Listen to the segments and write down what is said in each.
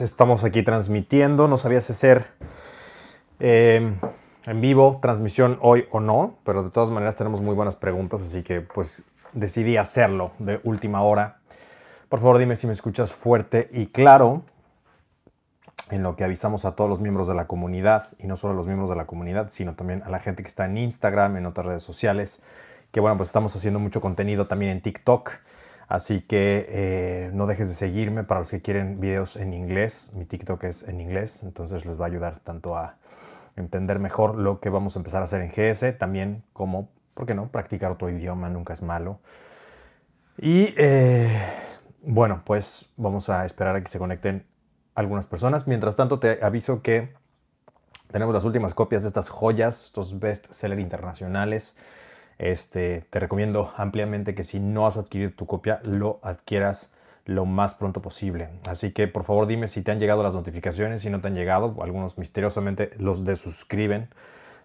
estamos aquí transmitiendo. No sabía si hacer em, en vivo transmisión hoy o no, pero de todas maneras tenemos muy buenas preguntas, así que pues decidí hacerlo de última hora. Por favor, dime si me escuchas fuerte y claro en lo que avisamos a todos los miembros de la comunidad, y no solo a los miembros de la comunidad, sino también a la gente que está en Instagram, en otras redes sociales, que bueno, pues estamos haciendo mucho contenido también en TikTok. Así que eh, no dejes de seguirme para los que quieren videos en inglés. Mi TikTok es en inglés, entonces les va a ayudar tanto a entender mejor lo que vamos a empezar a hacer en GS, también como, ¿por qué no? Practicar otro idioma nunca es malo. Y eh, bueno, pues vamos a esperar a que se conecten algunas personas. Mientras tanto, te aviso que tenemos las últimas copias de estas joyas, estos best seller internacionales este, te recomiendo ampliamente que si no has adquirido tu copia, lo adquieras lo más pronto posible. Así que por favor dime si te han llegado las notificaciones, si no te han llegado, algunos misteriosamente los desuscriben.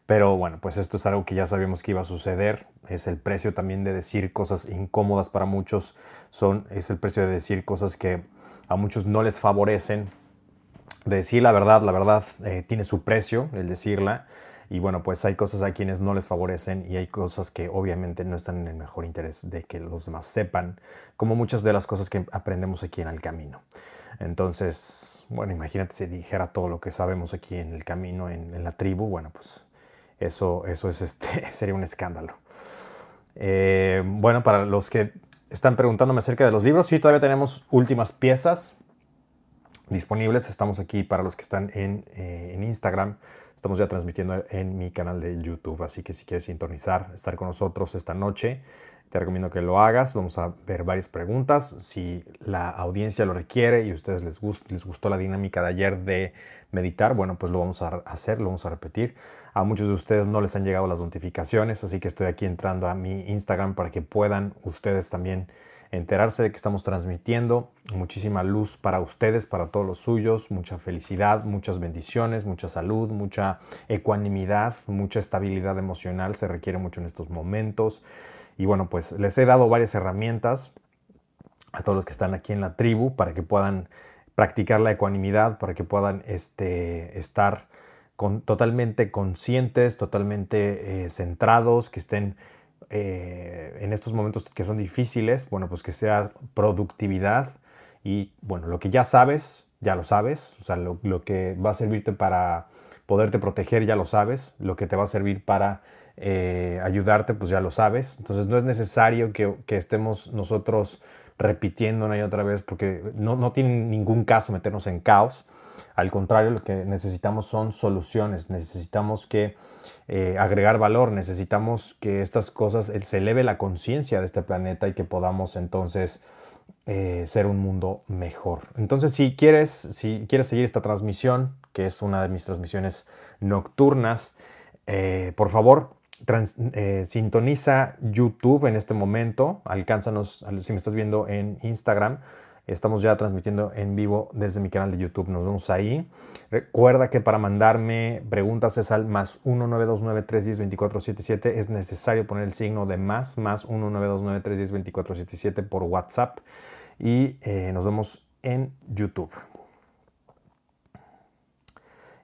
Pero bueno, pues esto es algo que ya sabíamos que iba a suceder. Es el precio también de decir cosas incómodas para muchos. Son, es el precio de decir cosas que a muchos no les favorecen. De decir la verdad, la verdad eh, tiene su precio, el decirla. Y bueno, pues hay cosas a quienes no les favorecen y hay cosas que obviamente no están en el mejor interés de que los demás sepan, como muchas de las cosas que aprendemos aquí en el camino. Entonces, bueno, imagínate si dijera todo lo que sabemos aquí en el camino, en, la tribu, bueno, pues eso, eso es este, sería un escándalo. Eh, bueno, para los que están preguntándome acerca de los libros, sí, todavía tenemos últimas piezas disponibles. Estamos aquí para los que están en, eh, en Instagram. Estamos ya transmitiendo en mi canal de YouTube, así que si quieres sintonizar, estar con nosotros esta noche, te recomiendo que lo hagas. Vamos a ver varias preguntas. Si la audiencia lo requiere y a ustedes les, les gustó la dinámica de ayer de meditar, bueno, pues lo vamos a hacer, lo vamos a repetir. A muchos de ustedes no les han llegado las notificaciones, así que estoy aquí entrando a mi Instagram para que puedan ustedes también enterarse de que estamos transmitiendo. Muchísima luz para ustedes, para todos los suyos, mucha felicidad, muchas bendiciones, mucha salud, mucha ecuanimidad, mucha estabilidad emocional se requiere mucho en estos momentos. Y bueno, pues les he dado varias herramientas a todos los que están aquí en la tribu para que puedan practicar la ecuanimidad, para que puedan este, estar con, totalmente conscientes, totalmente eh, centrados, que estén eh, en estos momentos que son difíciles, bueno, pues que sea productividad y bueno, lo que ya sabes, ya lo sabes, o sea, lo, que va a servirte para poderte proteger, ya lo sabes, lo que te va a servir para eh, ayudarte, pues ya lo sabes. Entonces no es necesario que, estemos nosotros repitiendo una y otra vez porque no, no tiene ningún caso meternos en caos. Al contrario, lo que necesitamos son soluciones, necesitamos que eh, agregar valor, necesitamos que estas cosas, se eleve la conciencia de este planeta y que podamos entonces eh, ser un mundo mejor. Entonces, si quieres, si quieres seguir esta transmisión, que es una de mis transmisiones nocturnas, eh, por favor, sintoniza YouTube en este momento, alcánzanos, si me estás viendo en Instagram, Estamos ya transmitiendo en vivo desde mi canal de YouTube. Nos vemos ahí. Recuerda que para mandarme preguntas es al más 19293102477. Es necesario poner el signo de más, más 19293102477 por WhatsApp. Y eh, nos vemos en YouTube.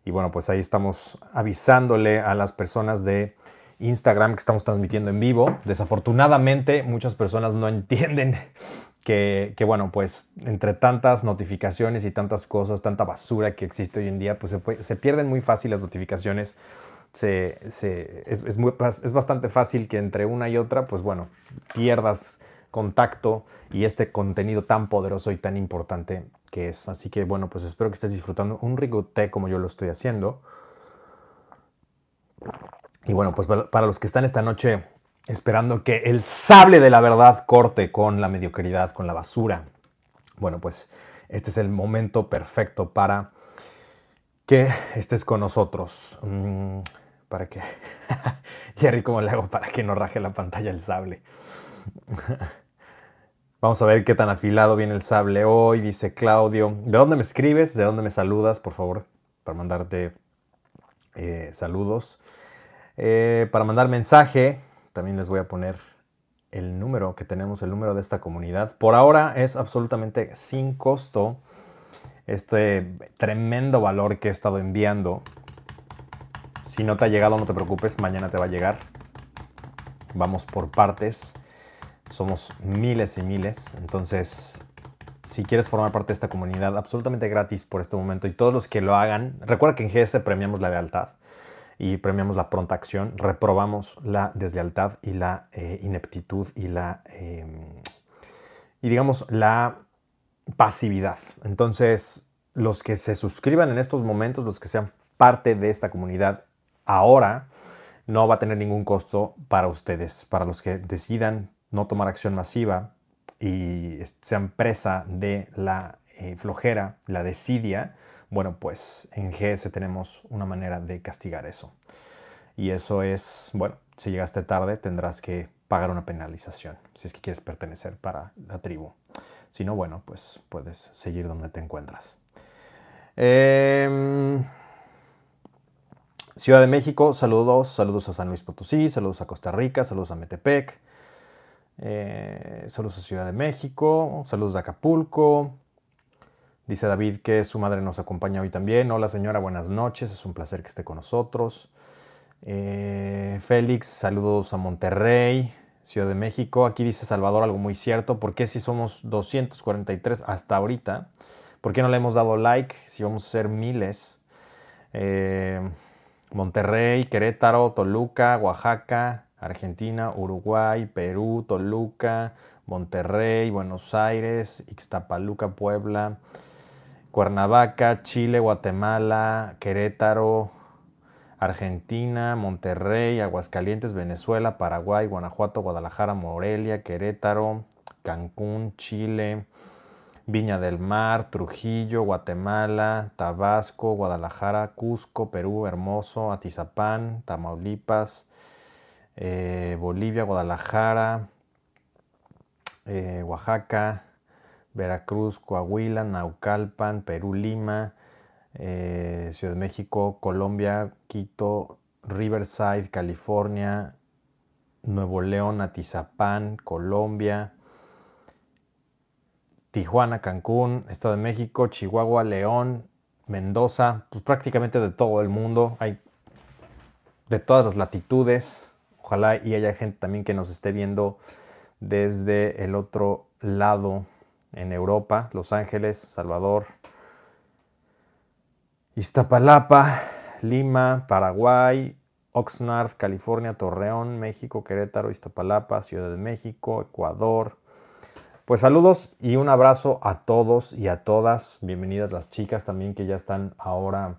Y bueno, pues ahí estamos avisándole a las personas de Instagram que estamos transmitiendo en vivo. Desafortunadamente, muchas personas no entienden que, bueno, pues entre tantas notificaciones y tantas cosas, tanta basura que existe hoy en día, pues se, pierden muy fácil las notificaciones. Se, es, es, bastante fácil que entre una y otra, pues bueno, pierdas contacto y este contenido tan poderoso y tan importante que es. Así que bueno, pues espero que estés disfrutando un rico té como yo lo estoy haciendo. Y bueno, pues para los que están esta noche esperando que el sable de la verdad corte con la mediocridad, con la basura. Bueno, pues este es el momento perfecto para que estés con nosotros. Mm, para que... Jerry, ¿cómo le hago para que no raje la pantalla el sable? Vamos a ver qué tan afilado viene el sable hoy, dice Claudio. ¿De dónde me escribes? ¿De dónde me saludas, por favor? Para mandarte eh, saludos. Eh, para mandar mensaje, también les voy a poner el número que tenemos, el número de esta comunidad. Por ahora es absolutamente sin costo este tremendo valor que he estado enviando. Si no te ha llegado, no te preocupes, mañana te va a llegar. Vamos por partes. Somos miles y miles. Entonces, si quieres formar parte de esta comunidad absolutamente gratis por este momento y todos los que lo hagan, recuerda que en GS premiamos la lealtad y premiamos la pronta acción, reprobamos la deslealtad y la eh, ineptitud y la, em, y digamos, la pasividad. Entonces, los que se suscriban en estos momentos, los que sean parte de esta comunidad ahora, no va a tener ningún costo para ustedes. Para los que decidan no tomar acción masiva y sean presa de la eh, flojera, la desidia, bueno, pues en GS tenemos una manera de castigar eso. Y eso es, bueno, si llegaste tarde tendrás que pagar una penalización si es que quieres pertenecer para la tribu. Si no, bueno, pues puedes seguir donde te encuentras. Em, Ciudad de México, saludos, saludos a San Luis Potosí, saludos a Costa Rica, saludos a Metepec, eh, saludos a Ciudad de México, saludos a Acapulco. Dice David que su madre nos acompaña hoy también. Hola señora, buenas noches, es un placer que esté con nosotros. Eh, Félix, saludos a Monterrey, Ciudad de México. Aquí dice Salvador algo muy cierto. ¿Por qué si somos 243 hasta ahorita? ¿Por qué no le hemos dado like si vamos a ser miles? Eh, Monterrey, Querétaro, Toluca, Oaxaca, Argentina, Uruguay, Perú, Toluca, Monterrey, Buenos Aires, Ixtapaluca, Puebla, Cuernavaca, Chile, Guatemala, Querétaro, Argentina, Monterrey, Aguascalientes, Venezuela, Paraguay, Guanajuato, Guadalajara, Morelia, Querétaro, Cancún, Chile, Viña del Mar, Trujillo, Guatemala, Tabasco, Guadalajara, Cusco, Perú, Hermoso, Atizapán, Tamaulipas, eh, Bolivia, Guadalajara, eh, Oaxaca, Veracruz, Coahuila, Naucalpan, Perú, Lima, eh, Ciudad de México, Colombia, Quito, Riverside, California, Nuevo León, Atizapán, Colombia, Tijuana, Cancún, Estado de México, Chihuahua, León, Mendoza, pues prácticamente de todo el mundo, hay de todas las latitudes, ojalá y haya gente también que nos esté viendo desde el otro lado en Europa, Los Ángeles, Salvador, Iztapalapa, Lima, Paraguay, Oxnard, California, Torreón, México, Querétaro, Iztapalapa, Ciudad de México, Ecuador. Pues saludos y un abrazo a todos y a todas. Bienvenidas las chicas también que ya están ahora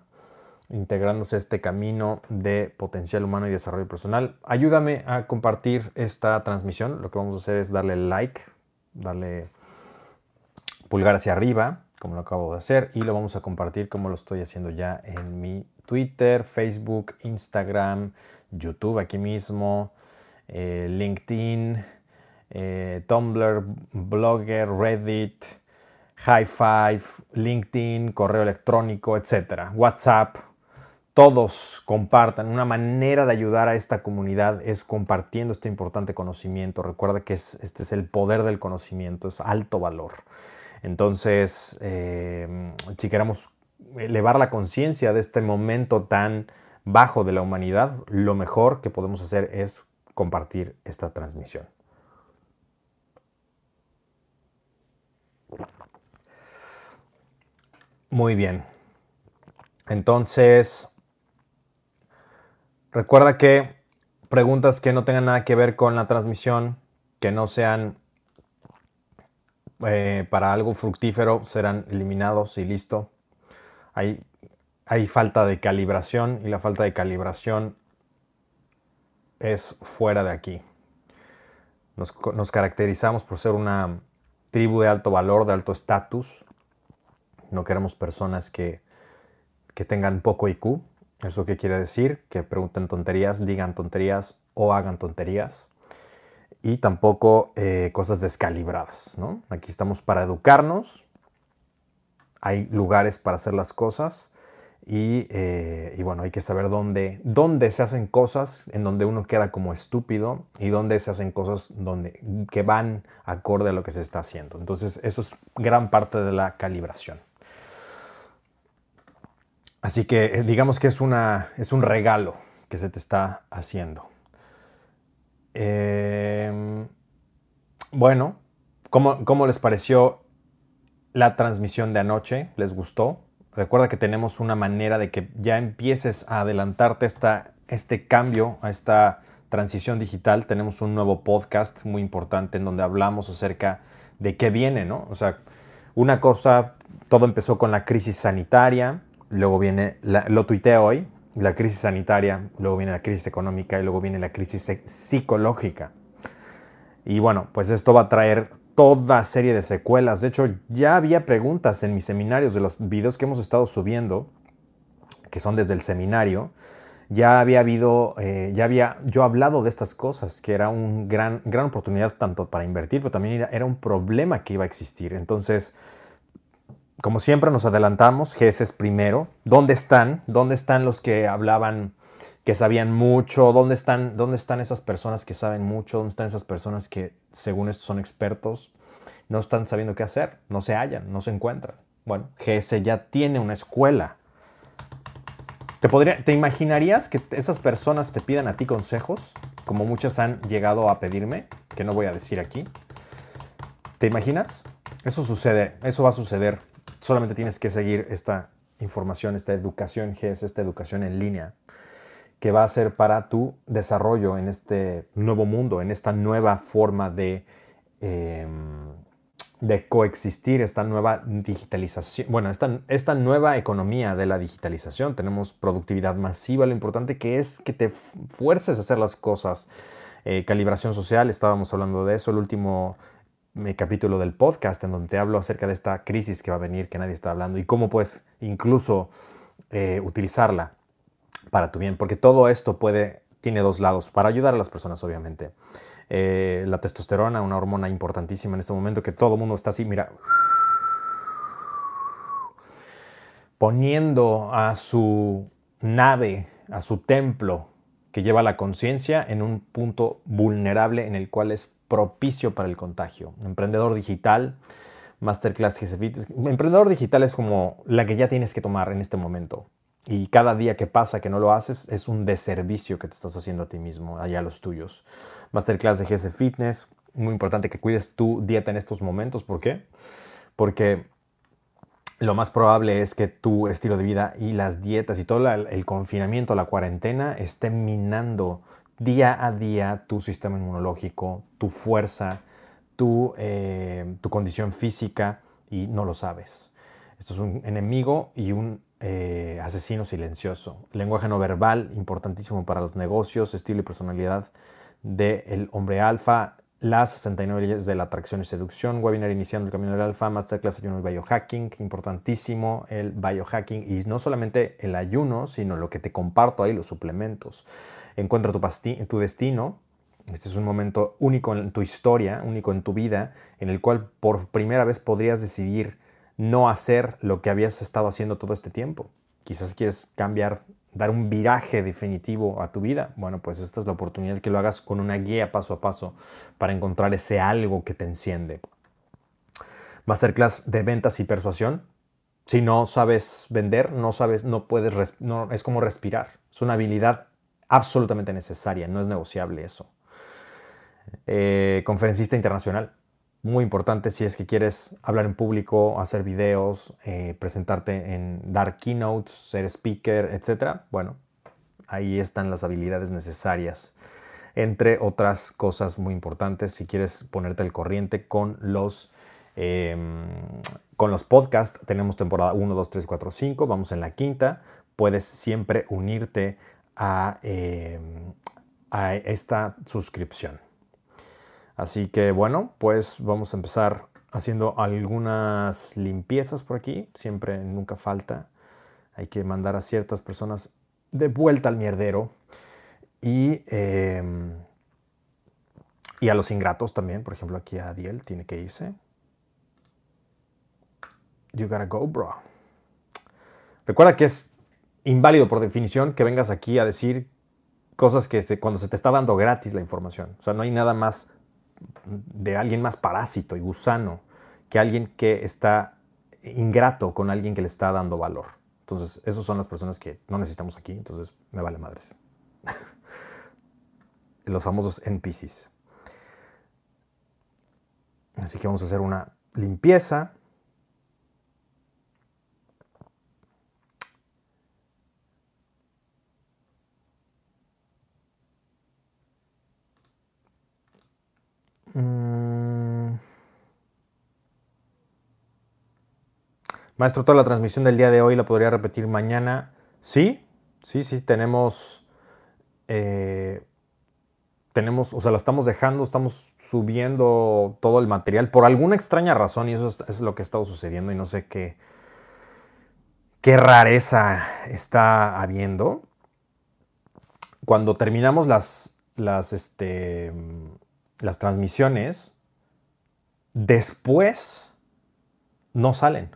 integrándose a este camino de potencial humano y desarrollo personal. Ayúdame a compartir esta transmisión. Lo que vamos a hacer es darle like, darle pulgar hacia arriba, como lo acabo de hacer, y lo vamos a compartir como lo estoy haciendo ya en mi Twitter, Facebook, Instagram, YouTube aquí mismo, eh, LinkedIn, eh, Tumblr, Blogger, Reddit, High Five, LinkedIn, correo electrónico, etcétera, WhatsApp, todos compartan. Una manera de ayudar a esta comunidad es compartiendo este importante conocimiento. Recuerda que este es el poder del conocimiento, es alto valor. Entonces, eh, si queremos elevar la conciencia de este momento tan bajo de la humanidad, lo mejor que podemos hacer es compartir esta transmisión. Muy bien. Entonces, recuerda que preguntas que no tengan nada que ver con la transmisión, que no sean eh, para algo fructífero serán eliminados y listo. Hay, falta de calibración y la falta de calibración es fuera de aquí. Nos, nos caracterizamos por ser una tribu de alto valor, de alto estatus. No queremos personas que, que tengan poco IQ. ¿Eso qué quiere decir? Que pregunten tonterías, digan tonterías o hagan tonterías y tampoco eh, cosas descalibradas. ¿no? Aquí estamos para educarnos, hay lugares para hacer las cosas y, eh, y, bueno, hay que saber dónde, dónde se hacen cosas en donde uno queda como estúpido y dónde se hacen cosas donde, que van acorde a lo que se está haciendo. Entonces eso es gran parte de la calibración. Así que eh, digamos que es, una, es un regalo que se te está haciendo. Em, bueno, ¿cómo, ¿cómo les pareció la transmisión de anoche? ¿Les gustó? Recuerda que tenemos una manera de que ya empieces a adelantarte esta, este cambio, a esta transición digital. Tenemos un nuevo podcast muy importante en donde hablamos acerca de qué viene, ¿no? O sea, una cosa, todo empezó con la crisis sanitaria, luego viene, lo tuiteé hoy, la crisis sanitaria, luego viene la crisis económica y luego viene la crisis psicológica. Y bueno, pues esto va a traer toda serie de secuelas. De hecho, ya había preguntas en mis seminarios de los videos que hemos estado subiendo, que son desde el seminario. Ya había habido, eh, ya había yo hablado de estas cosas, que era una gran, gran oportunidad tanto para invertir, pero también era, un problema que iba a existir. Entonces, como siempre nos adelantamos, GES primero. ¿Dónde están? ¿Dónde están los que hablaban que sabían mucho, dónde están, dónde están esas personas que saben mucho, dónde están esas personas que según esto son expertos, no están sabiendo qué hacer, no se hallan, no se encuentran. Bueno, GS ya tiene una escuela. ¿Te, podría, ¿Te imaginarías que esas personas te pidan a ti consejos, como muchas han llegado a pedirme, que no voy a decir aquí? ¿Te imaginas? Eso sucede, eso va a suceder. Solamente tienes que seguir esta información, esta educación GS, esta educación en línea que va a ser para tu desarrollo en este nuevo mundo, en esta nueva forma de, em, de coexistir, esta nueva digitalización, bueno, esta, esta nueva economía de la digitalización. Tenemos productividad masiva, lo importante que es que te fuerces a hacer las cosas. Eh, calibración social, estábamos hablando de eso, el último eh, capítulo del podcast en donde te hablo acerca de esta crisis que va a venir, que nadie está hablando, y cómo puedes incluso eh, utilizarla para tu bien, porque todo esto puede, tiene dos lados, para ayudar a las personas, obviamente. Eh, la testosterona, una hormona importantísima en este momento, que todo el mundo está así, mira, poniendo a su nave, a su templo que lleva la conciencia en un punto vulnerable en el cual es propicio para el contagio. Emprendedor digital, Masterclass GCFIT. Emprendedor digital es como la que ya tienes que tomar en este momento. Y cada día que pasa que no lo haces es un deservicio que te estás haciendo a ti mismo, allá a los tuyos. Masterclass de Fitness, muy importante que cuides tu dieta en estos momentos. ¿Por qué? Porque lo más probable es que tu estilo de vida y las dietas y todo el confinamiento, la cuarentena, esté minando día a día tu sistema inmunológico, tu fuerza, tu, eh, tu condición física y no lo sabes. Esto es un enemigo y un eh, asesino silencioso. Lenguaje no verbal, importantísimo para los negocios, estilo y personalidad del hombre alfa, las 69 leyes de la atracción y seducción, webinar iniciando el camino del alfa, masterclass ayuno y biohacking, importantísimo el biohacking y no solamente el ayuno, sino lo que te comparto ahí, los suplementos. Encuentra tu, tu destino, este es un momento único en tu historia, único en tu vida, en el cual por primera vez podrías decidir no hacer lo que habías estado haciendo todo este tiempo. Quizás quieres cambiar, dar un viraje definitivo a tu vida. Bueno, pues esta es la oportunidad que lo hagas con una guía paso a paso para encontrar ese algo que te enciende. Masterclass de ventas y persuasión. Si no sabes vender, no sabes, no puedes, no, es como respirar. Es una habilidad absolutamente necesaria, no es negociable eso. Eh, conferencista internacional muy importante si es que quieres hablar en público, hacer videos, eh, presentarte en dar keynotes, ser speaker, etc. Bueno, ahí están las habilidades necesarias. Entre otras cosas muy importantes, si quieres ponerte al corriente con los, em, con los podcasts, tenemos temporada 1, 2, 3, 4, 5, vamos en la quinta. Puedes siempre unirte a, em, a esta suscripción. Así que bueno, pues vamos a empezar haciendo algunas limpiezas por aquí. Siempre, nunca falta. Hay que mandar a ciertas personas de vuelta al mierdero. Y, em, y a los ingratos también. Por ejemplo, aquí a Adiel tiene que irse. You gotta go, bro. Recuerda que es inválido por definición que vengas aquí a decir cosas que cuando se te está dando gratis la información. O sea, no hay nada más de alguien más parásito y gusano que alguien que está ingrato con alguien que le está dando valor. Entonces, esas son las personas que no necesitamos aquí, entonces me vale madres. Los famosos NPCs. Así que vamos a hacer una limpieza. Mm. Maestro, toda la transmisión del día de hoy la podría repetir mañana. Sí, sí, sí, tenemos, eh, tenemos, o sea, la estamos dejando, estamos subiendo todo el material por alguna extraña razón y eso es, lo que ha estado sucediendo y no sé qué, qué rareza está habiendo. Cuando terminamos las, las, este, las transmisiones, después no salen.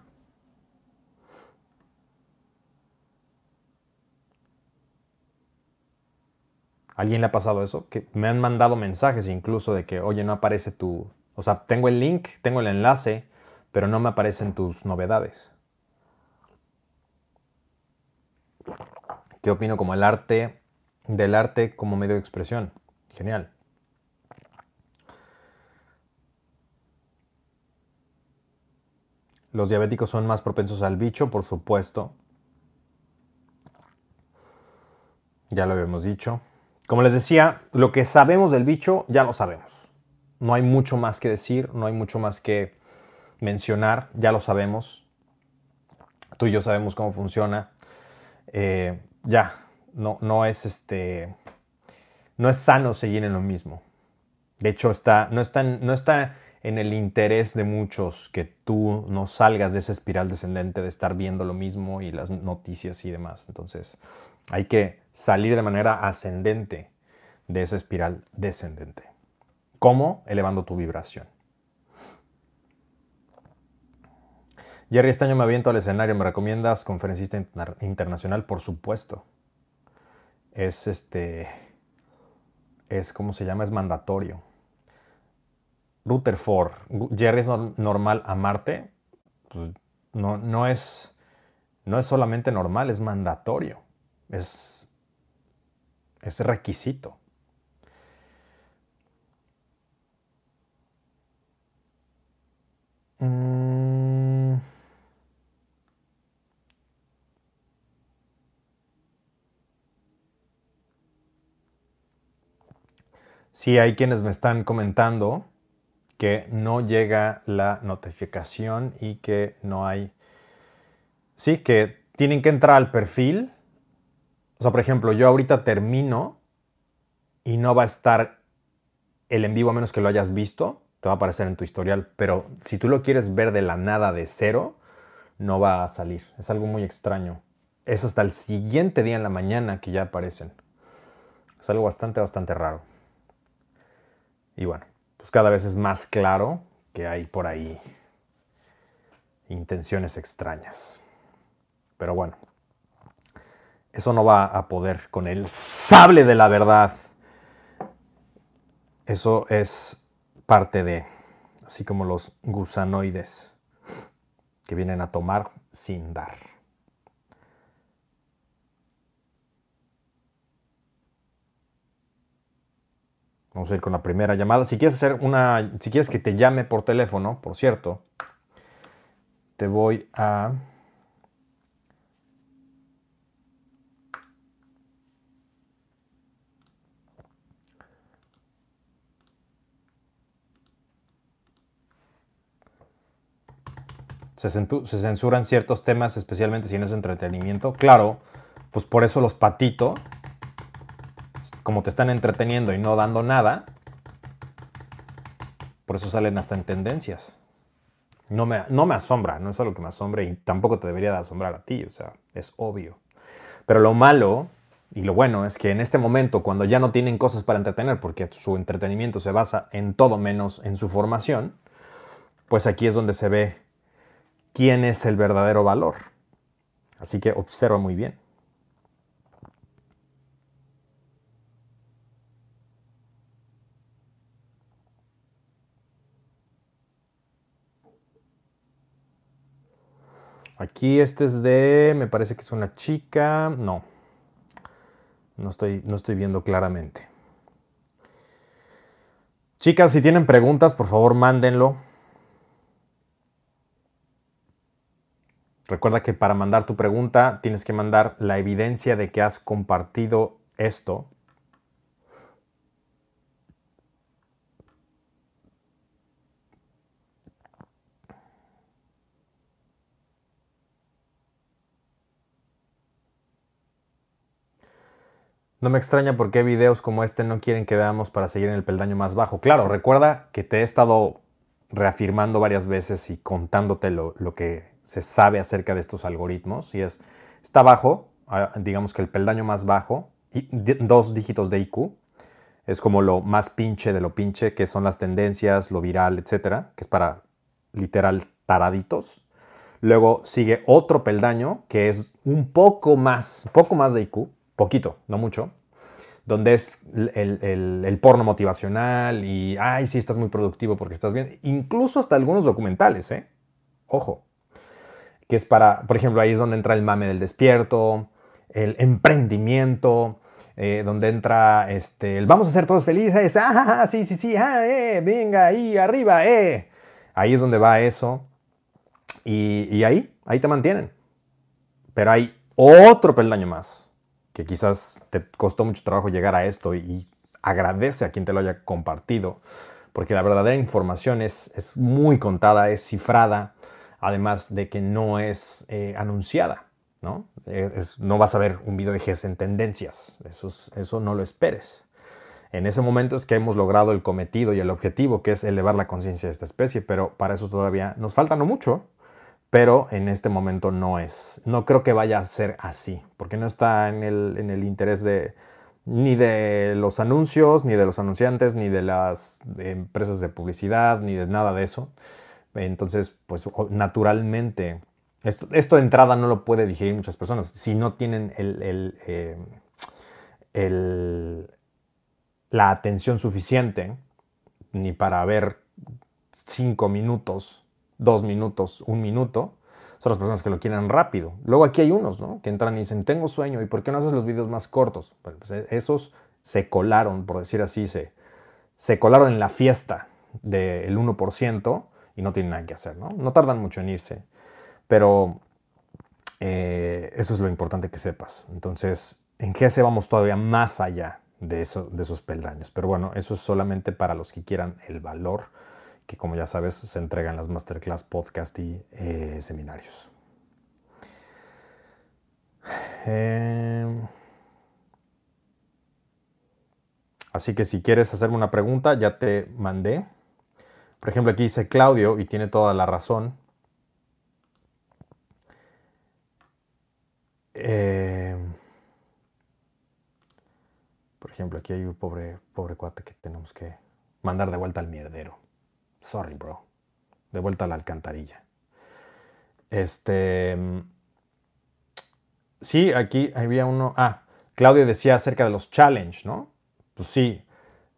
¿Alguien le ha pasado eso? Que me han mandado mensajes incluso de que, oye, no aparece tu... O sea, tengo el link, tengo el enlace, pero no me aparecen tus novedades. ¿Qué opino como el arte del arte como medio de expresión? Genial. Los diabéticos son más propensos al bicho, por supuesto. Ya lo habíamos dicho. Como les decía, lo que sabemos del bicho ya lo sabemos. No hay mucho más que decir, no hay mucho más que mencionar, ya lo sabemos. Tú y yo sabemos cómo funciona. Eh, ya, no, no es este. No es sano seguir en lo mismo. De hecho, está, no, está, no está en el interés de muchos que tú no salgas de esa espiral descendente de estar viendo lo mismo y las noticias y demás. Entonces, hay que salir de manera ascendente de esa espiral descendente. ¿Cómo? Elevando tu vibración. Jerry, este año me aviento al escenario. ¿Me recomiendas conferencista internacional? Por supuesto. Es este. Es, ¿cómo se llama? Es mandatorio. Rutherford, Jerry es normal a Marte, pues no, no, es, no es solamente normal, es mandatorio, es, es requisito. Mm. Sí, hay quienes me están comentando que no llega la notificación y que no hay... Sí, que tienen que entrar al perfil. O sea, por ejemplo, yo ahorita termino y no va a estar el en vivo a menos que lo hayas visto. Te va a aparecer en tu historial. Pero si tú lo quieres ver de la nada, de cero, no va a salir. Es algo muy extraño. Es hasta el siguiente día en la mañana que ya aparecen. Es algo bastante, bastante raro. Y bueno, pues cada vez es más claro que hay por ahí intenciones extrañas. Pero bueno, eso no va a poder con el sable de la verdad. Eso es parte de, así como los gusanoides que vienen a tomar sin dar. Vamos a ir con la primera llamada. Si quieres hacer una, si quieres que te llame por teléfono, por cierto, te voy a Se, se, censuran ciertos temas, especialmente si no es entretenimiento. Claro, pues por eso los patito como te están entreteniendo y no dando nada, por eso salen hasta en tendencias. No me, no me asombra, no es algo que me asombre y tampoco te debería de asombrar a ti, o sea, es obvio. Pero lo malo y lo bueno es que en este momento, cuando ya no tienen cosas para entretener, porque su entretenimiento se basa en todo menos en su formación, pues aquí es donde se ve quién es el verdadero valor. Así que observa muy bien. Aquí este es de, me parece que es una chica, no, no estoy, no estoy viendo claramente. Chicas, si tienen preguntas, por favor, mándenlo. Recuerda que para mandar tu pregunta tienes que mandar la evidencia de que has compartido esto. No me extraña por qué videos como este no quieren que veamos para seguir en el peldaño más bajo. Claro, recuerda que te he estado reafirmando varias veces y contándote lo, que se sabe acerca de estos algoritmos. Y es, está bajo, digamos que el peldaño más bajo, y dos dígitos de IQ. Es como lo más pinche de lo pinche, que son las tendencias, lo viral, etcétera, que es para literal taraditos. Luego sigue otro peldaño que es un poco más, poco más de IQ, poquito, no mucho, donde es el, porno motivacional y, ay, sí, estás muy productivo porque estás bien. Incluso hasta algunos documentales, ¿eh? Ojo. Que es para, por ejemplo, ahí es donde entra el mame del despierto, el emprendimiento, eh, donde entra este, el vamos a ser todos felices, ah, sí, sí, sí, ah, eh, venga, ahí, arriba, eh. Ahí es donde va eso. Y, y ahí, ahí te mantienen. Pero hay otro peldaño más que quizás te costó mucho trabajo llegar a esto y, agradece a quien te lo haya compartido, porque la verdadera información es, es muy contada, es cifrada, además de que no es eh, anunciada. ¿no? Eh, no vas a ver un video de GES en tendencias, eso, eso no lo esperes. En ese momento es que hemos logrado el cometido y el objetivo, que es elevar la conciencia de esta especie, pero para eso todavía nos falta no mucho pero en este momento no es. No creo que vaya a ser así, porque no está en el, interés de ni de los anuncios, ni de los anunciantes, ni de las empresas de publicidad, ni de nada de eso. Entonces, pues naturalmente, esto, de entrada no lo puede digerir muchas personas. Si no tienen eh, la atención suficiente, ni para ver cinco minutos dos minutos, un minuto, son las personas que lo quieren rápido. Luego aquí hay unos, ¿no? Que entran y dicen, tengo sueño, ¿y por qué no haces los videos más cortos? Pues, eh, esos se colaron, por decir así, se, se colaron en la fiesta del 1% y no tienen nada que hacer, ¿no? No tardan mucho en irse, pero eh, eso es lo importante que sepas. Entonces, en GS vamos todavía más allá de, eso, de esos peldaños, pero bueno, eso es solamente para los que quieran el valor que como ya sabes se entregan las masterclass, podcast y eh, seminarios. Em, así que si quieres hacerme una pregunta, ya te mandé. Por ejemplo, aquí dice Claudio y tiene toda la razón. Em, por ejemplo, aquí hay un pobre, pobre cuate que tenemos que mandar de vuelta al mierdero. Sorry, bro. De vuelta a la alcantarilla. Este. Sí, aquí había uno. Ah, Claudio decía acerca de los challenge, ¿no? Pues sí.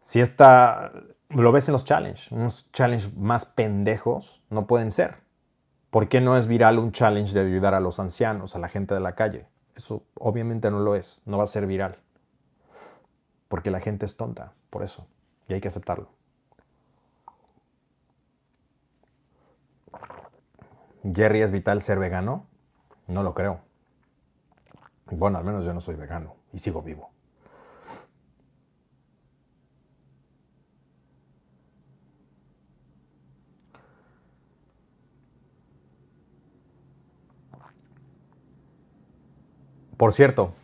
Si está. Lo ves en los challenge. Unos challenge más pendejos no pueden ser. ¿Por qué no es viral un challenge de ayudar a los ancianos, a la gente de la calle? Eso obviamente no lo es. No va a ser viral. Porque la gente es tonta. Por eso. Y hay que aceptarlo. Jerry, ¿es vital ser vegano? No lo creo. Bueno, al menos yo no soy vegano y sigo vivo. Por cierto,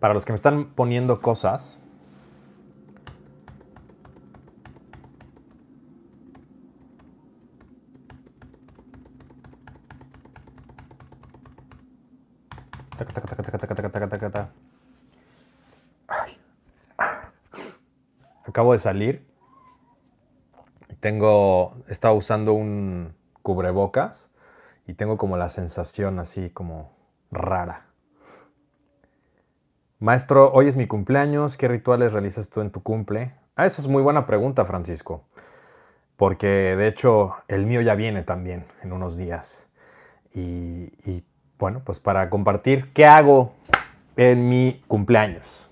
para los que me están poniendo cosas, Acabo de salir. Tengo, estaba usando un cubrebocas y tengo como la sensación así como rara. Maestro, hoy es mi cumpleaños. ¿Qué rituales realizas tú en tu cumple? Ah, eso es muy buena pregunta, Francisco. Porque de hecho el mío ya viene también en unos días. Y bueno, pues para compartir qué hago en mi cumpleaños.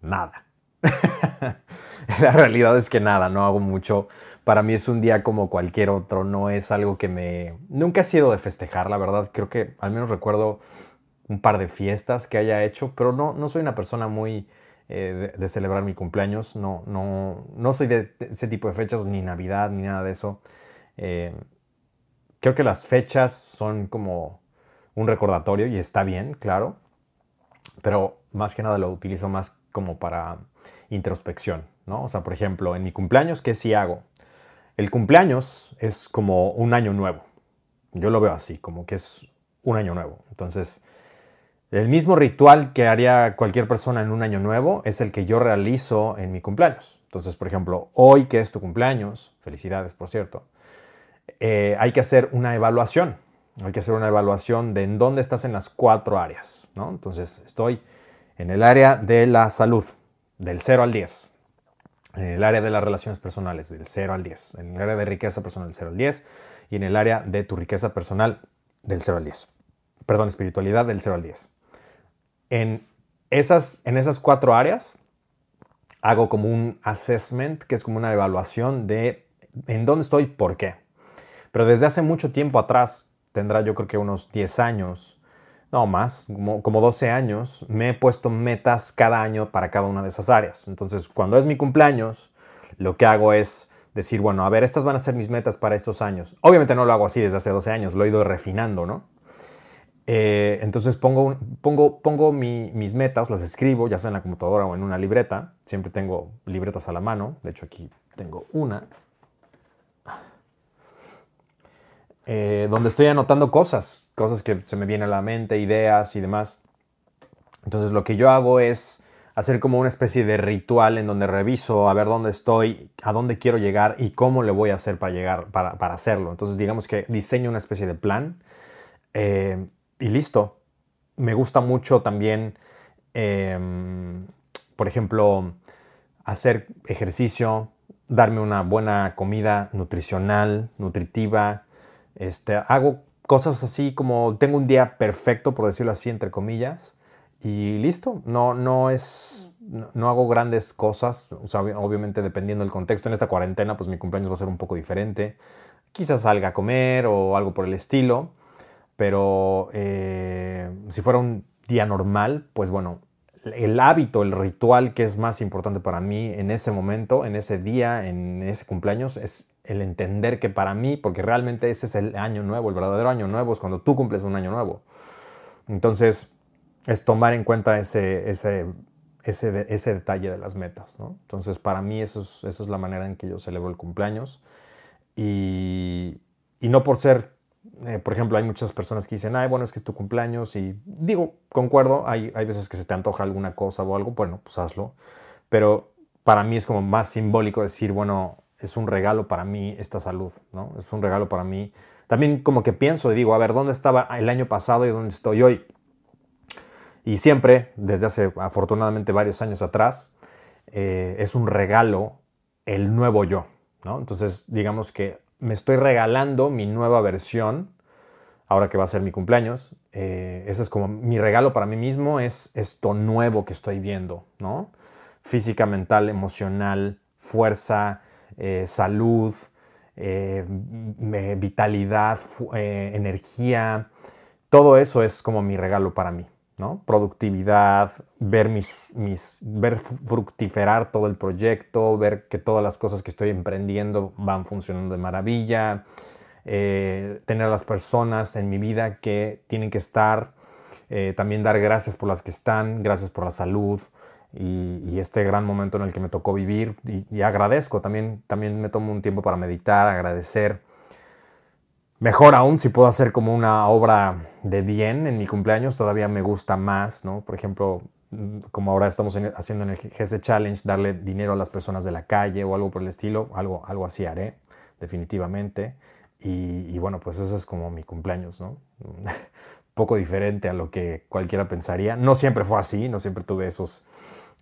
Nada. La realidad es que nada, no hago mucho. Para mí es un día como cualquier otro, no es algo que me... Nunca ha sido de festejar, la verdad. Creo que al menos recuerdo un par de fiestas que haya hecho, pero no, no soy una persona muy eh, de, celebrar mi cumpleaños. No, no, no soy de ese tipo de fechas, ni Navidad, ni nada de eso. Eh, creo que las fechas son como un recordatorio y está bien, claro, pero más que nada lo utilizo más como para introspección, ¿no? O sea, por ejemplo, en mi cumpleaños, ¿qué sí hago? El cumpleaños es como un año nuevo. Yo lo veo así, como que es un año nuevo. Entonces, el mismo ritual que haría cualquier persona en un año nuevo es el que yo realizo en mi cumpleaños. Entonces, por ejemplo, hoy que es tu cumpleaños, felicidades por cierto, eh, hay que hacer una evaluación. Hay que hacer una evaluación de en dónde estás en las cuatro áreas. ¿no? Entonces, estoy en el área de la salud, del 0 al 10. En el área de las relaciones personales, del 0 al 10. En el área de riqueza personal, del 0 al 10. Y en el área de tu riqueza personal, del 0 al 10. Perdón, espiritualidad, del 0 al 10. En esas, en esas cuatro áreas hago como un assessment, que es como una evaluación de en dónde estoy, por qué. Pero desde hace mucho tiempo atrás, tendrá yo creo que unos 10 años, no más, como, como 12 años, me he puesto metas cada año para cada una de esas áreas. Entonces, cuando es mi cumpleaños, lo que hago es decir, bueno, a ver, estas van a ser mis metas para estos años. Obviamente no lo hago así desde hace 12 años, lo he ido refinando, ¿no? Eh, entonces pongo, pongo, pongo mis metas, las escribo, ya sea en la computadora o en una libreta. Siempre tengo libretas a la mano. De hecho, aquí tengo una. Eh, donde estoy anotando cosas, cosas que se me vienen a la mente, ideas y demás. Entonces lo que yo hago es hacer como una especie de ritual en donde reviso a ver dónde estoy, a dónde quiero llegar y cómo le voy a hacer para llegar, para, para hacerlo. Entonces digamos que diseño una especie de plan. Eh, y listo. Me gusta mucho también, em, por ejemplo, hacer ejercicio, darme una buena comida nutricional, nutritiva. Este, hago cosas así como tengo un día perfecto, por decirlo así, entre comillas, y listo. No, no es, no, hago grandes cosas. obviamente dependiendo del contexto. En esta cuarentena, pues mi cumpleaños va a ser un poco diferente. Quizás salga a comer o algo por el estilo pero eh, si fuera un día normal, pues bueno, el hábito, el ritual que es más importante para mí en ese momento, en ese día, en ese cumpleaños, es el entender que para mí, porque realmente ese es el año nuevo, el verdadero año nuevo es cuando tú cumples un año nuevo. Entonces, es tomar en cuenta ese, ese, ese, ese detalle de las metas. ¿no? Entonces, para mí eso es, eso es la manera en que yo celebro el cumpleaños. Y, y no por ser eh, por ejemplo, hay muchas personas que dicen, ay, bueno, es que es tu cumpleaños y digo, concuerdo, hay, hay veces que se te antoja alguna cosa o algo, bueno, pues hazlo. Pero para mí es como más simbólico decir, bueno, es un regalo para mí esta salud, ¿no? Es un regalo para mí. También como que pienso y digo, a ver, ¿dónde estaba el año pasado y dónde estoy hoy? Y siempre, desde hace afortunadamente varios años atrás, eh, es un regalo el nuevo yo, ¿no? Entonces, digamos que me estoy regalando mi nueva versión, ahora que va a ser mi cumpleaños. Eh, ese es como mi regalo para mí mismo, es esto nuevo que estoy viendo, ¿no? Física, mental, emocional, fuerza, eh, salud, eh, vitalidad, energía. Todo eso es como mi regalo para mí. Productividad, ver, mis, mis, ver fructiferar todo el proyecto, ver que todas las cosas que estoy emprendiendo van funcionando de maravilla, eh, tener a las personas en mi vida que tienen que estar, eh, también dar gracias por las que están, gracias por la salud y, este gran momento en el que me tocó vivir y, y agradezco, también, también me tomo un tiempo para meditar, agradecer Mejor aún si puedo hacer como una obra de bien en mi cumpleaños, todavía me gusta más, ¿no? Por ejemplo, mm, como ahora estamos haciendo en el GS Challenge, darle dinero a las personas de la calle o algo por el estilo, algo, algo así haré, definitivamente. Y, bueno, pues eso es como mi cumpleaños, ¿no? Poco diferente a lo que cualquiera pensaría. No siempre fue así, no siempre tuve esos,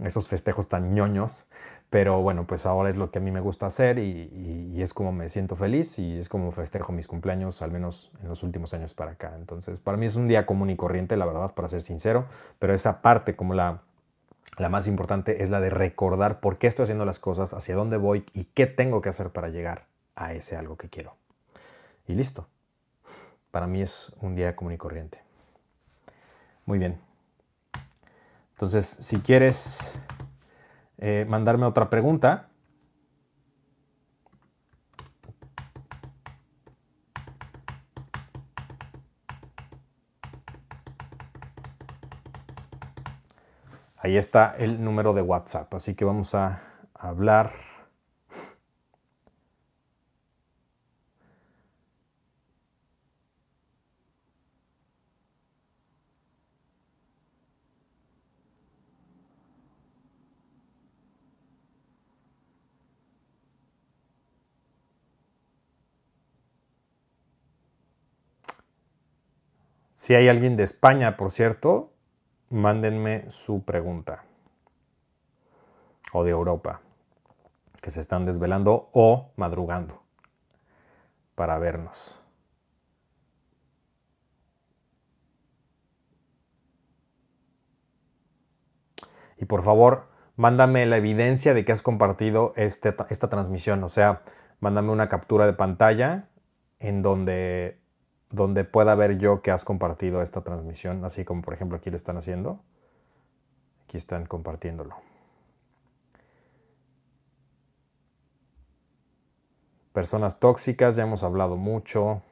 esos festejos tan ñoños, Pero bueno, pues ahora es lo que a mí me gusta hacer y, es como me siento feliz y es como festejo mis cumpleaños, al menos en los últimos años para acá. Entonces, para mí es un día común y corriente, la verdad, para ser sincero, pero esa parte como la, la más importante es la de recordar por qué estoy haciendo las cosas, hacia dónde voy y qué tengo que hacer para llegar a ese algo que quiero. Y listo. Para mí es un día común y corriente. Muy bien. Entonces, si quieres eh, mandarme otra pregunta. Ahí está el número de WhatsApp, así que vamos a hablar Si hay alguien de España, por cierto, mándenme su pregunta. O de Europa, que se están desvelando o madrugando para vernos. Y por favor, mándame la evidencia de que has compartido este, esta transmisión. O sea, mándame una captura de pantalla en donde donde pueda ver yo que has compartido esta transmisión, así como por ejemplo aquí lo están haciendo. Aquí están compartiéndolo. Personas tóxicas, ya hemos hablado mucho.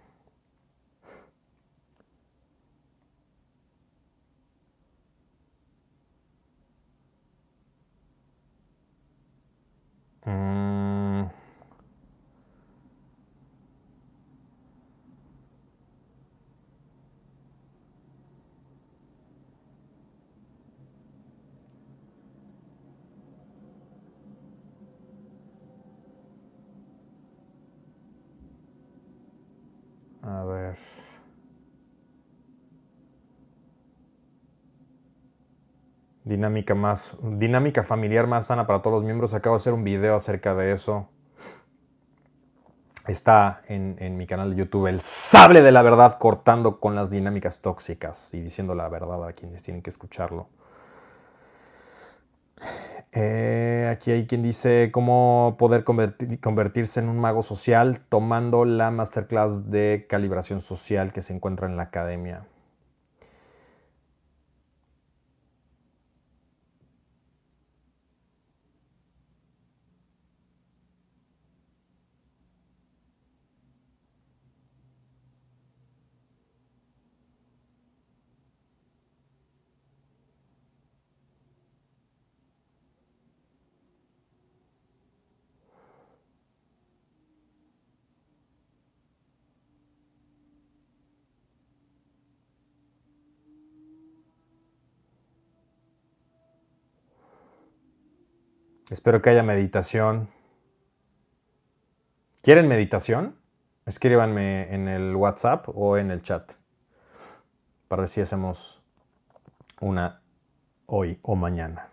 Dinámica más, dinámica familiar más sana para todos los miembros. Acabo de hacer un video acerca de eso. Está en, en, mi canal de YouTube el sable de la verdad cortando con las dinámicas tóxicas y diciendo la verdad a quienes tienen que escucharlo. Eh, aquí hay quien dice cómo poder convertirse en un mago social tomando la masterclass de calibración social que se encuentra en la academia. Espero que haya meditación. ¿Quieren meditación? Escríbanme en el WhatsApp o en el chat para ver si hacemos una hoy o mañana.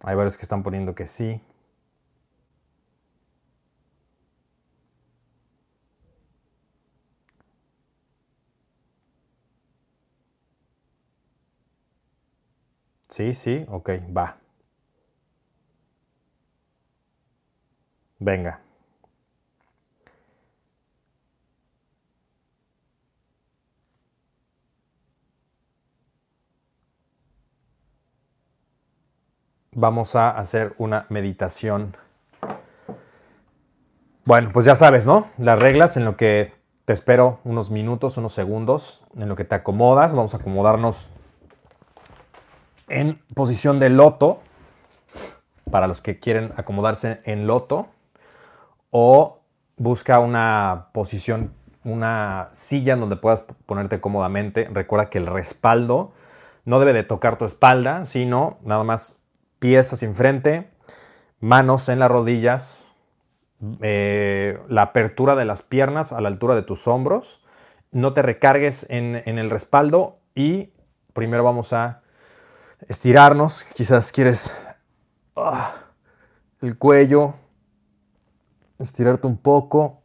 Hay varios que están poniendo que sí. Sí, sí, ok, va. Venga. Vamos a hacer una meditación. Bueno, pues ya sabes, ¿no? Las reglas en lo que te espero unos minutos, unos segundos, en lo que te acomodas. Vamos a acomodarnos en posición de loto, para los que quieren acomodarse en loto, o busca una posición, una silla en donde puedas ponerte cómodamente. Recuerda que el respaldo no debe de tocar tu espalda, sino nada más pies hacia enfrente, Manos en las rodillas, eh, la apertura de las piernas a la altura de tus hombros. No te recargues en, el respaldo y primero vamos a estirarnos. Quizás quieres ah, el cuello, estirarte un poco.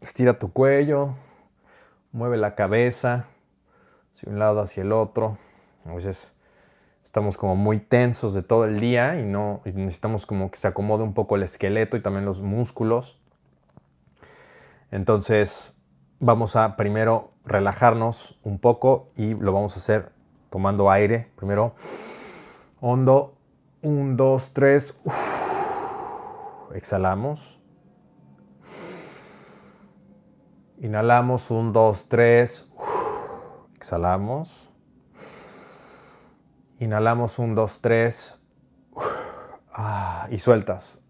Estira tu cuello, mueve la cabeza hacia un lado, hacia el otro. A veces estamos como muy tensos de todo el día y no necesitamos como que se acomode un poco el esqueleto y también los músculos. Entonces vamos a primero relajarnos un poco y lo vamos a hacer tomando aire. Primero, hondo. Un, dos, tres. Exhalamos. Inhalamos, un, dos, tres. Exhalamos. Inhalamos, un, dos, tres. Ah, y sueltas.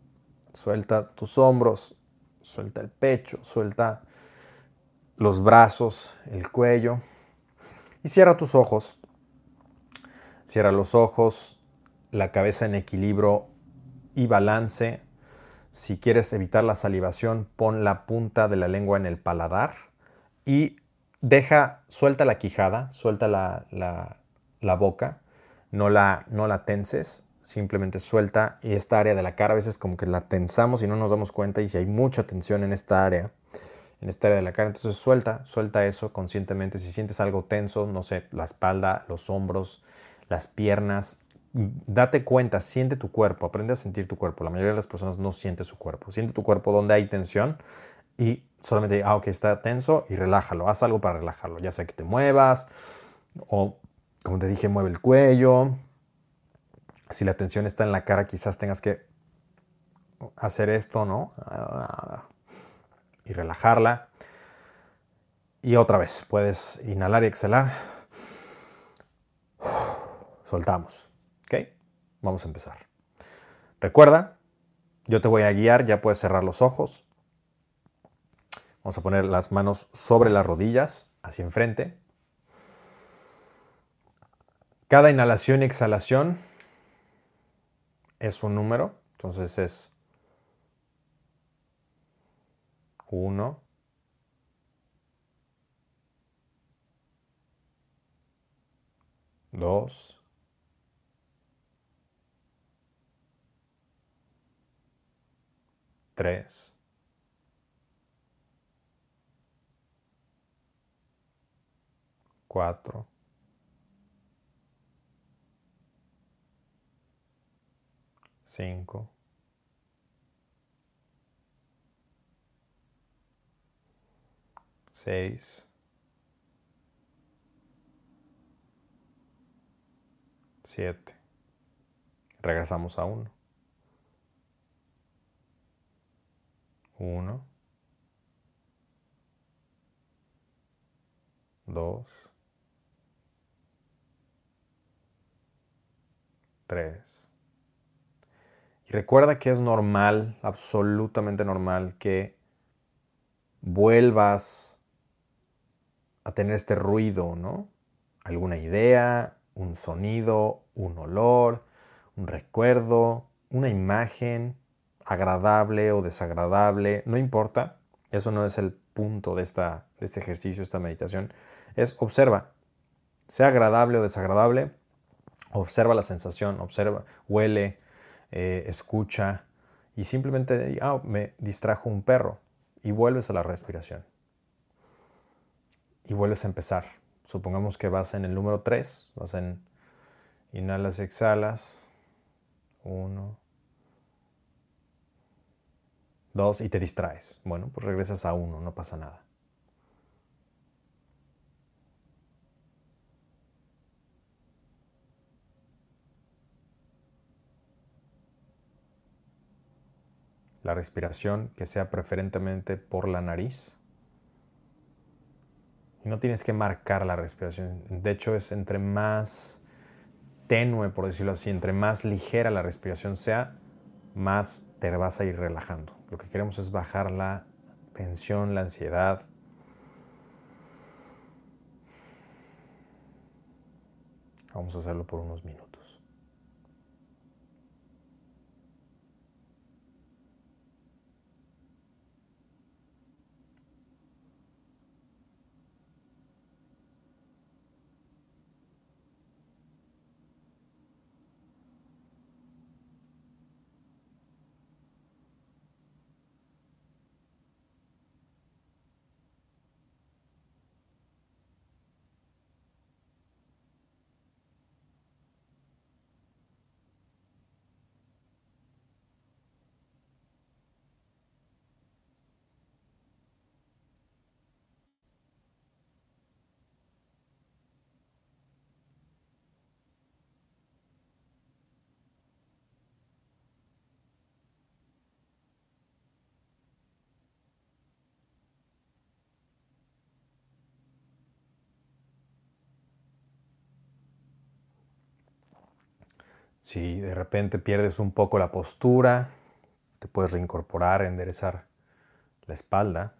Suelta tus hombros, suelta el pecho, suelta los brazos, el cuello. Y cierra tus ojos. Cierra los ojos, la cabeza en equilibrio y balance. Si quieres evitar la salivación, pon la punta de la lengua en el paladar y deja, suelta la quijada, suelta la, boca, no la, no la tenses, simplemente suelta y esta área de la cara a veces como que la tensamos y no nos damos cuenta y si hay mucha tensión en esta área, en esta área de la cara, entonces suelta, suelta eso conscientemente. Si sientes algo tenso, no sé, la espalda, los hombros, las piernas, date cuenta, siente tu cuerpo, aprende a sentir tu cuerpo. La mayoría de las personas no siente su cuerpo. Siente tu cuerpo donde hay tensión y solamente, ah, ok, está tenso y relájalo. Haz algo para relajarlo, ya sea que te muevas o, como te dije, mueve el cuello. Si la tensión está en la cara, quizás tengas que hacer esto, ¿no? Y relajarla. Y otra vez, puedes inhalar y exhalar. Soltamos. Vamos a empezar. Recuerda, yo te voy a guiar, ya puedes cerrar los ojos. Vamos a poner las manos sobre las rodillas, hacia enfrente. Cada inhalación y exhalación es un número, entonces es 1, 2, tres, cuatro, cinco, seis, siete. Regresamos a uno. 1, 2, 3. Recuerda que es normal, absolutamente normal, que vuelvas a tener este ruido, ¿no? Alguna idea, un sonido, un olor, un recuerdo, una imagen agradable o desagradable, no importa, eso no es el punto de, esta, de este ejercicio, esta meditación, es observa, sea agradable o desagradable, observa la sensación, observa, huele, eh, escucha y simplemente ah, me distrajo un perro y vuelves a la respiración. Y vuelves a empezar. Supongamos que vas en el número 3, vas en inhalas, exhalas, 1, dos y te distraes. Bueno, pues regresas a uno, no pasa nada. La respiración que sea preferentemente por la nariz. Y no tienes que marcar la respiración. De hecho, es entre más tenue, por decirlo así, entre más ligera la respiración sea, más te vas a ir relajando. Lo que queremos es bajar la tensión, la ansiedad. Vamos a hacerlo por unos minutos. Si de repente pierdes un poco la postura, te puedes reincorporar, enderezar la espalda.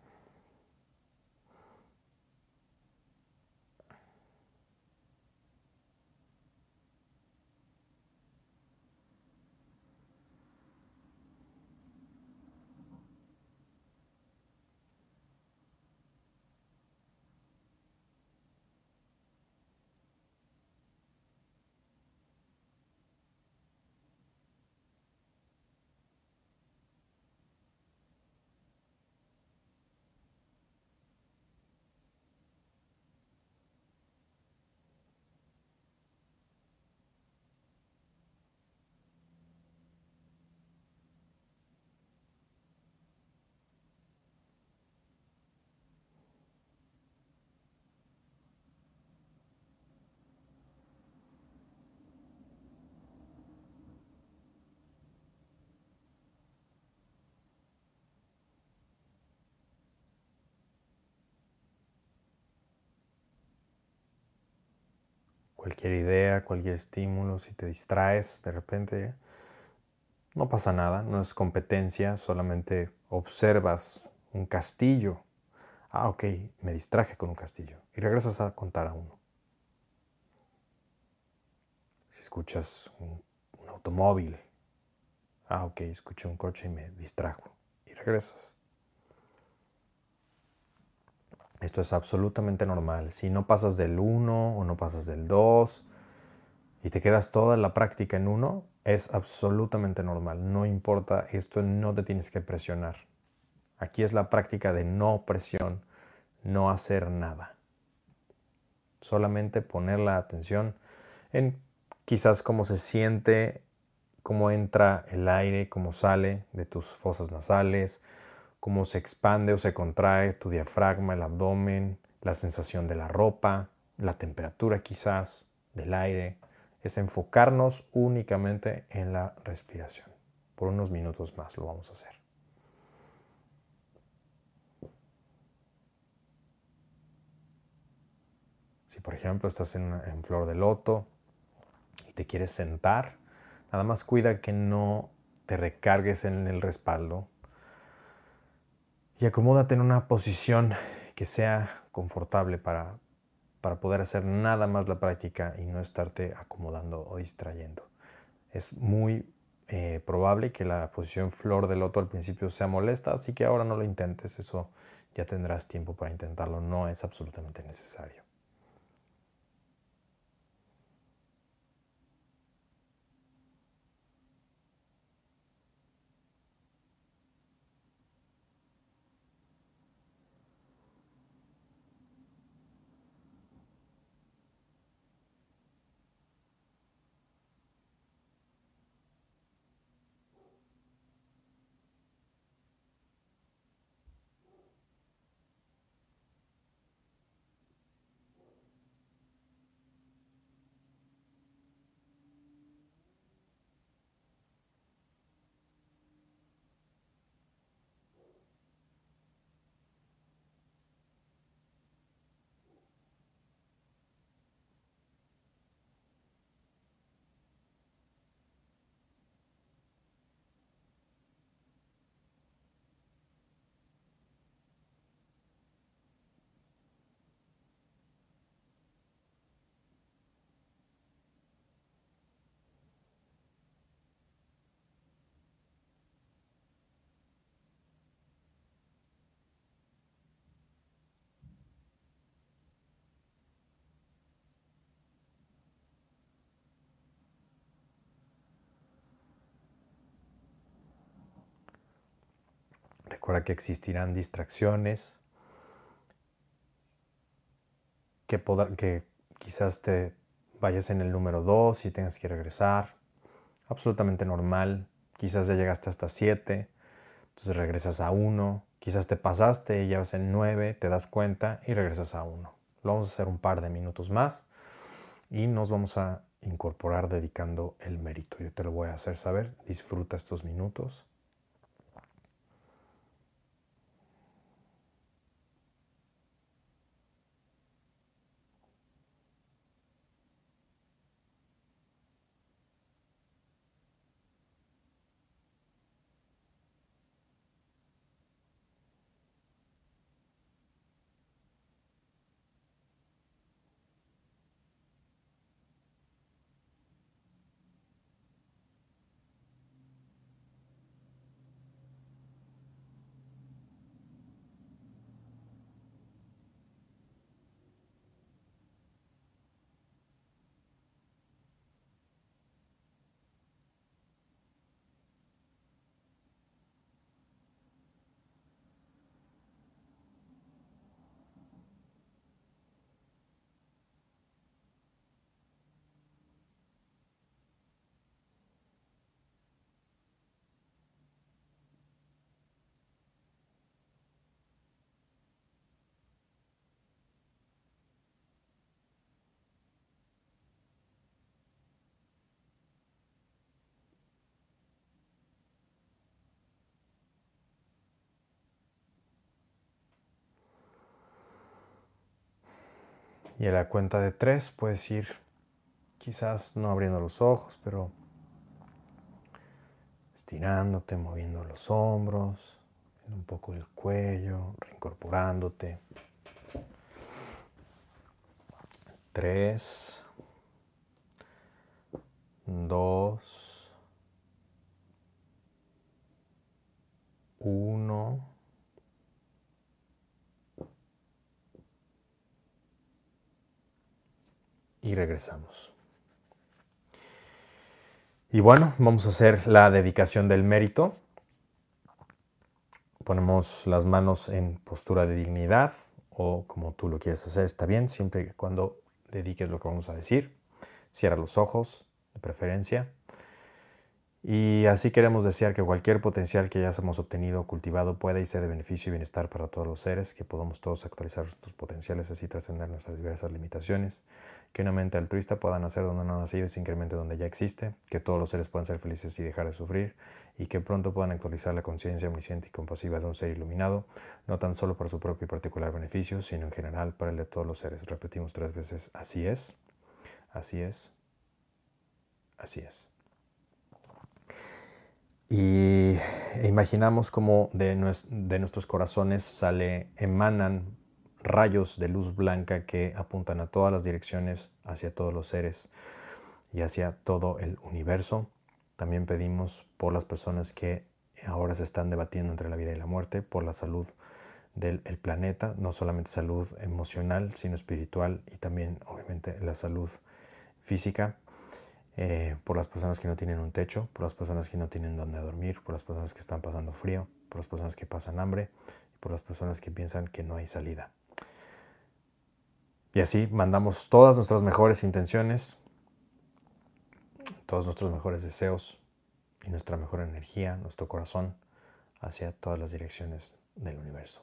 Cualquier idea, cualquier estímulo, si te distraes de repente, no pasa nada, no es competencia, solamente observas un castillo. Ah, ok, me distraje con un castillo. Y regresas a contar a uno. Si escuchas un, automóvil, ah, ok, escuché un coche y me distrajo. Y regresas. Esto es absolutamente normal. Si no pasas del 1 o no pasas del 2 y te quedas toda la práctica en 1, es absolutamente normal. No importa, esto no te tienes que presionar. Aquí es la práctica de no presión, no hacer nada. Solamente poner la atención en quizás cómo se siente, cómo entra el aire, cómo sale de tus fosas nasales, cómo se expande o se contrae tu diafragma, el abdomen, la sensación de la ropa, la temperatura quizás del aire. Es enfocarnos únicamente en la respiración. Por unos minutos más lo vamos a hacer. Si por ejemplo estás en, flor de loto y te quieres sentar, nada más cuida que no te recargues en el respaldo y acomódate en una posición que sea confortable para, para poder hacer nada más la práctica y no estarte acomodando o distrayendo. Es muy eh, probable que la posición flor de loto al principio sea molesta, así que ahora no lo intentes, eso ya tendrás tiempo para intentarlo, no es absolutamente necesario. Recuerda que existirán distracciones, que, que quizás te vayas en el número 2 y tengas que regresar. Absolutamente normal. Quizás ya llegaste hasta 7, entonces regresas a 1. Quizás te pasaste y ya vas en 9, te das cuenta y regresas a 1. Lo vamos a hacer un par de minutos más y nos vamos a incorporar dedicando el mérito. Yo te lo voy a hacer saber. Disfruta estos minutos. Y a la cuenta de tres puedes ir quizás no abriendo los ojos, pero estirándote, moviendo los hombros, un poco el cuello, reincorporándote. Tres, dos, uno. Y regresamos. Y bueno, vamos a hacer la dedicación del mérito. Ponemos las manos en postura de dignidad o como tú lo quieres hacer, está bien, siempre y cuando dediques lo que vamos a decir. Cierra los ojos, de preferencia. Y así queremos desear que cualquier potencial que hayamos obtenido o cultivado pueda y sea de beneficio y bienestar para todos los seres, que podamos todos actualizar nuestros potenciales, así trascender nuestras diversas limitaciones, que una mente altruista pueda nacer donde no ha nacido y se incremente donde ya existe, que todos los seres puedan ser felices y dejar de sufrir, y que pronto puedan actualizar la conciencia omnisciente y compasiva de un ser iluminado, no tan solo para su propio y particular beneficio, sino en general para el de todos los seres. Repetimos tres veces, así es, así es, así es. Y imaginamos como de, nuestros corazones sale, emanan rayos de luz blanca que apuntan a todas las direcciones, hacia todos los seres y hacia todo el universo. También pedimos por las personas que ahora se están debatiendo entre la vida y la muerte, por la salud del planeta, no solamente salud emocional, sino espiritual y también obviamente la salud física. Eh, por las personas que no tienen un techo, por las personas que no tienen donde dormir, por las personas que están pasando frío, por las personas que pasan hambre y por las personas que piensan que no hay salida. Y así mandamos todas nuestras mejores intenciones, todos nuestros mejores deseos y nuestra mejor energía, nuestro corazón, hacia todas las direcciones del universo.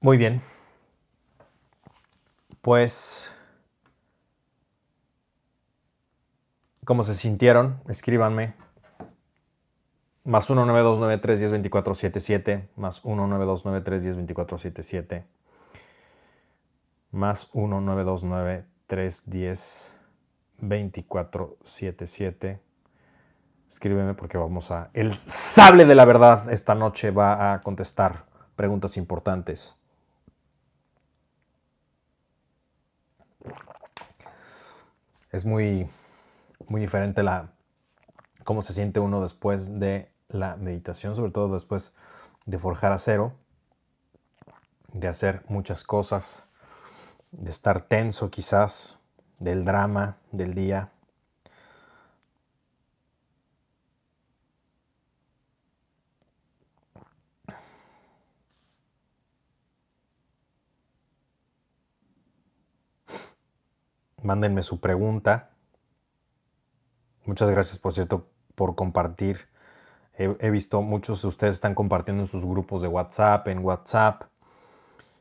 Muy bien. Pues cómo se sintieron, escríbanme. Más 19293102477, más 19293102477, más 19293102477. Escríbeme porque vamos a... El sable de la verdad esta noche va a contestar preguntas importantes. Es muy muy diferente la, cómo se siente uno después de la meditación, sobre todo después de forjar acero, de hacer muchas cosas, de estar tenso quizás, del drama del día. Mándenme su pregunta Muchas gracias, por cierto, por compartir. He, visto muchos de ustedes están compartiendo en sus grupos de WhatsApp, en WhatsApp,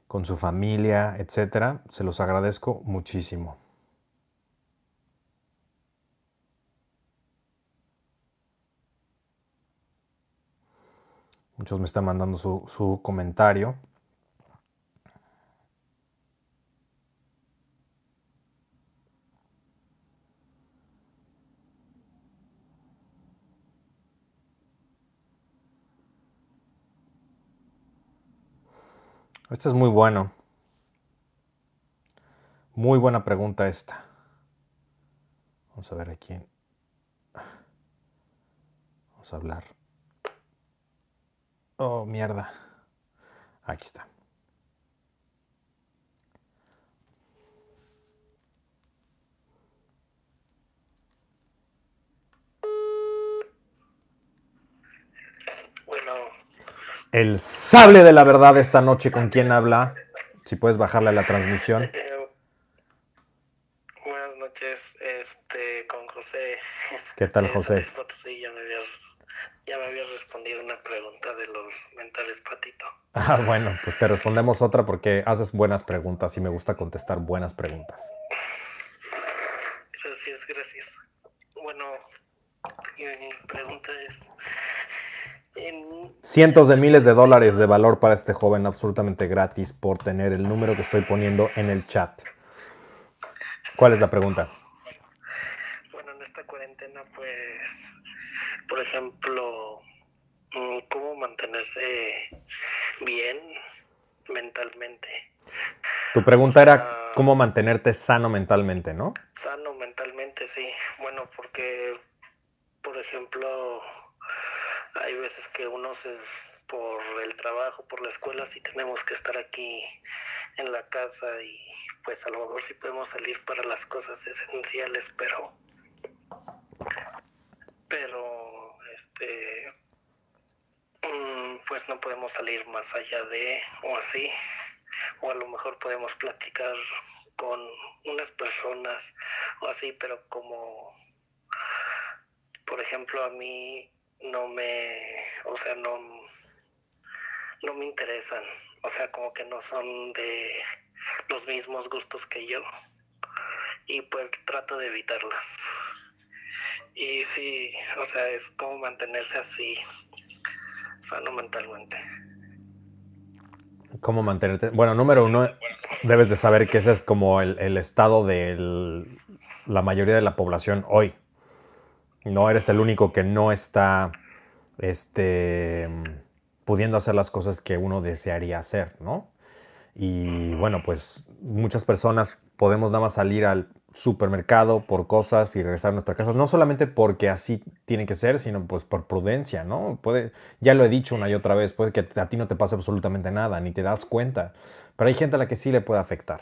con su familia, etcétera. Se los agradezco muchísimo. Muchos me están mandando su, su comentario. Este es muy bueno. Muy buena pregunta esta. Vamos a ver aquí. Vamos a hablar. Oh, mierda. Aquí está. El sable de la verdad esta noche. ¿Con quién habla? Si puedes bajarle a la transmisión. buenas noches, este, con José. ¿Qué tal, José? Sí, ya me habías, ya me habías respondido una pregunta de los mentales patito. Ah, bueno, pues te respondemos otra porque haces buenas preguntas y me gusta contestar buenas preguntas. Gracias, gracias. Bueno, mi pregunta es cientos de miles de dólares de valor para este joven absolutamente gratis por tener el número que estoy poniendo en el chat. ¿Cuál es la pregunta? Bueno, en esta cuarentena, pues, por ejemplo, mm, ¿cómo mantenerse bien mentalmente? Tu pregunta era ah. cómo mantenerte sano mentalmente, ¿no? Sano mentalmente, sí. Bueno, porque, por ejemplo, hay veces que uno se, por el trabajo, por la escuela, sí tenemos que estar aquí en la casa y pues a lo mejor sí podemos salir para las cosas esenciales, pero pero este mm, pues no podemos salir más allá de o así o a lo mejor podemos platicar con unas personas o así, pero como por ejemplo a mí no me, o sea, no no me interesan, o sea, como que no son de los mismos gustos que yo y pues trato de evitarlas. Y sí, o sea, es como mantenerse así sano mentalmente. ¿Cómo mantenerte? Bueno, número uno, debes de saber que ese es como el, el estado de la mayoría de la población hoy. No eres el único que no está este, pudiendo hacer las cosas que uno desearía hacer, ¿no? Y bueno, pues muchas personas podemos nada más salir al supermercado por cosas y regresar a nuestra casa, no solamente porque así tiene que ser, sino pues por prudencia, ¿no? Puede, ya lo he dicho una y otra vez, puede que a ti no te pase absolutamente nada, ni te das cuenta, pero hay gente a la que sí le puede afectar.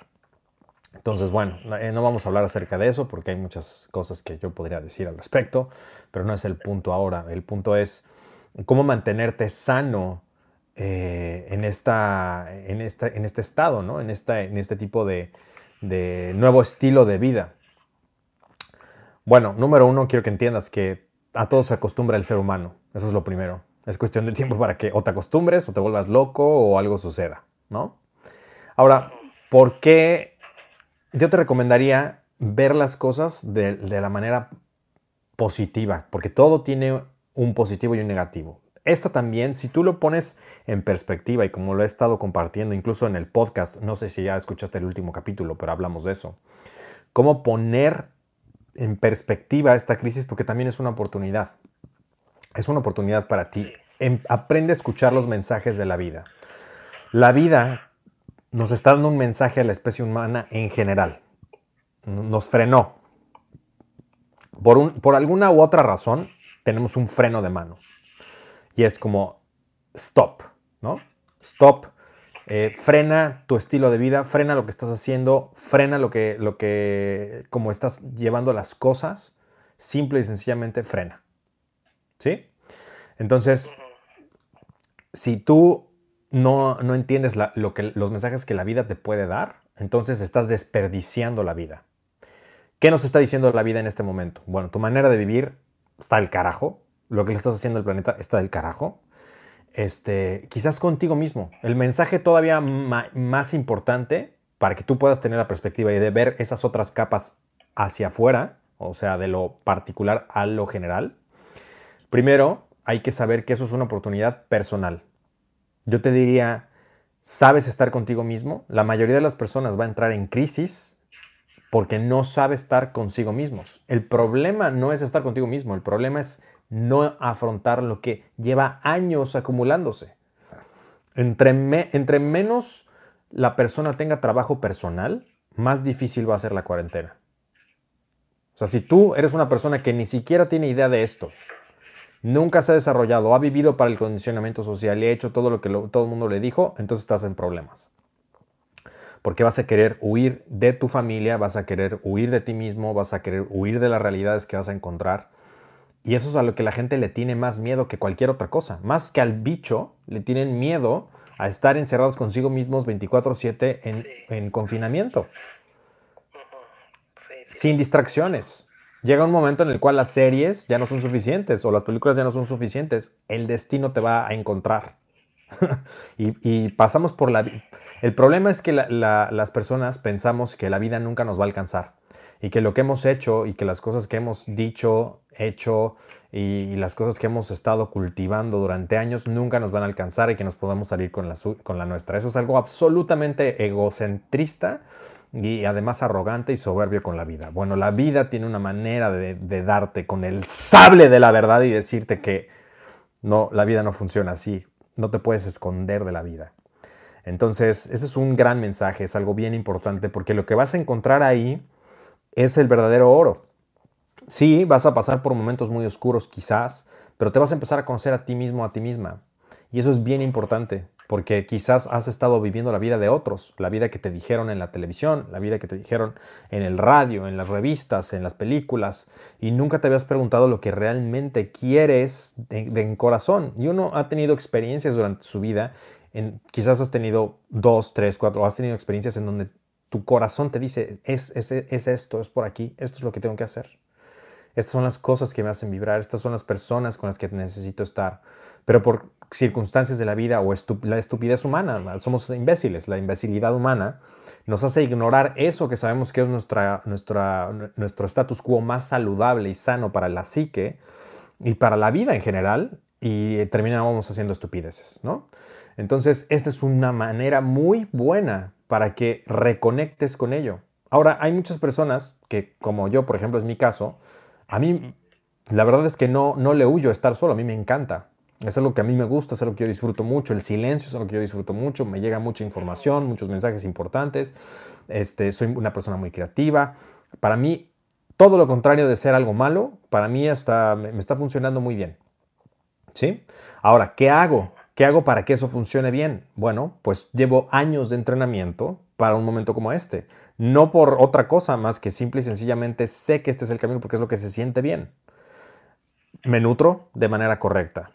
Entonces, bueno, eh, no vamos a hablar acerca de eso porque hay muchas cosas que yo podría decir al respecto, pero no es el punto ahora. El punto es cómo mantenerte sano eh, en, esta, en, esta, en este estado, ¿no? En, esta, en este tipo de, de nuevo estilo de vida. Bueno, número uno, quiero que entiendas que a todo se acostumbra el ser humano. Eso es lo primero. Es cuestión de tiempo para que o te acostumbres o te vuelvas loco o algo suceda, ¿no? Ahora, ¿por qué yo te recomendaría ver las cosas de, de la manera positiva? Porque todo tiene un positivo y un negativo. Esta también, si tú lo pones en perspectiva y como lo he estado compartiendo incluso en el podcast, no sé si ya escuchaste el último capítulo, pero hablamos de eso. Cómo poner en perspectiva esta crisis porque también es una oportunidad. Es una oportunidad para ti. Em, aprende a escuchar los mensajes de la vida. La vida nos está dando un mensaje a la especie humana en general. Nos frenó. Por, por alguna u otra razón, tenemos un freno de mano y es como stop, ¿no? Stop. Eh, frena tu estilo de vida, frena lo que estás haciendo, frena lo que, lo que, como estás llevando las cosas, simple y sencillamente frena. ¿Sí? Entonces, si tú no, no entiendes lo que, los mensajes que la vida te puede dar, entonces estás desperdiciando la vida. ¿Qué nos está diciendo la vida en este momento? Bueno, tu manera de vivir está al carajo, lo que le estás haciendo al planeta está del carajo. Este, quizás contigo mismo. El mensaje todavía más importante para que tú puedas tener la perspectiva y de ver esas otras capas hacia afuera, o sea, de lo particular a lo general. Primero, hay que saber que eso es una oportunidad personal. Yo te diría, ¿sabes estar contigo mismo? La mayoría de las personas va a entrar en crisis porque no sabe estar consigo mismos. El problema no es estar contigo mismo, el problema es no afrontar lo que lleva años acumulándose. Entre, menos la persona tenga trabajo personal, más difícil va a ser la cuarentena. O sea, si tú eres una persona que ni siquiera tiene idea de esto, nunca se ha desarrollado, ha vivido para el condicionamiento social y ha hecho todo lo que todo el mundo le dijo, entonces estás en problemas. Porque vas a querer huir de tu familia, vas a querer huir de ti mismo, vas a querer huir de las realidades que vas a encontrar y eso es a lo que la gente le tiene más miedo que cualquier otra cosa. Más que al bicho, le tienen miedo a estar encerrados consigo mismos 24/7 en, confinamiento. Sin distracciones. Llega un momento en el cual las series ya no son suficientes o las películas ya no son suficientes. El destino te va a encontrar. y, pasamos por la... El problema es que las personas pensamos que la vida nunca nos va a alcanzar y que lo que hemos hecho y que las cosas que hemos dicho, hecho y, las cosas que hemos estado cultivando durante años nunca nos van a alcanzar y que nos podamos salir con la, con la nuestra. Eso es algo absolutamente egocentrista y además arrogante y soberbio con la vida. Bueno, la vida tiene una manera de, darte con el sable de la verdad y decirte que no, la vida no funciona así. No te puedes esconder de la vida. Entonces, ese es un gran mensaje, es algo bien importante porque lo que vas a encontrar ahí es el verdadero oro. Sí, vas a pasar por momentos muy oscuros quizás, pero te vas a empezar a conocer a ti mismo, a ti misma. Y eso es bien importante porque quizás has estado viviendo la vida de otros, la vida que te dijeron en la televisión, la vida que te dijeron en el radio, en las revistas, en las películas, y nunca te habías preguntado lo que realmente quieres de, en corazón. Y uno ha tenido experiencias durante su vida, en, quizás has tenido dos, tres, cuatro, has tenido experiencias en donde tu corazón te dice, es, es, es esto, es por aquí, esto es lo que tengo que hacer. Estas son las cosas que me hacen vibrar, estas son las personas con las que necesito estar pero por circunstancias de la vida o la estupidez humana, somos imbéciles, la imbecilidad humana nos hace ignorar eso que sabemos que es nuestra, nuestra, nuestro status quo más saludable y sano para la psique y para la vida en general y terminamos haciendo estupideces, ¿no? Entonces, esta es una manera muy buena para que reconectes con ello. Ahora, hay muchas personas que, como yo, por ejemplo, es mi caso, a mí la verdad es que no, no le huyo estar solo, a mí me encanta. Es algo que a mí me gusta, es algo que yo disfruto mucho. El silencio es algo que yo disfruto mucho. Me llega mucha información, muchos mensajes importantes. Este, soy una persona muy creativa. Para mí, todo lo contrario de ser algo malo, para mí está, me está funcionando muy bien. ¿Sí? Ahora, ¿qué hago? ¿Qué hago para que eso funcione bien? Bueno, pues llevo años de entrenamiento para un momento como este. No por otra cosa más que simple y sencillamente sé que este es el camino porque es lo que se siente bien. Me nutro de manera correcta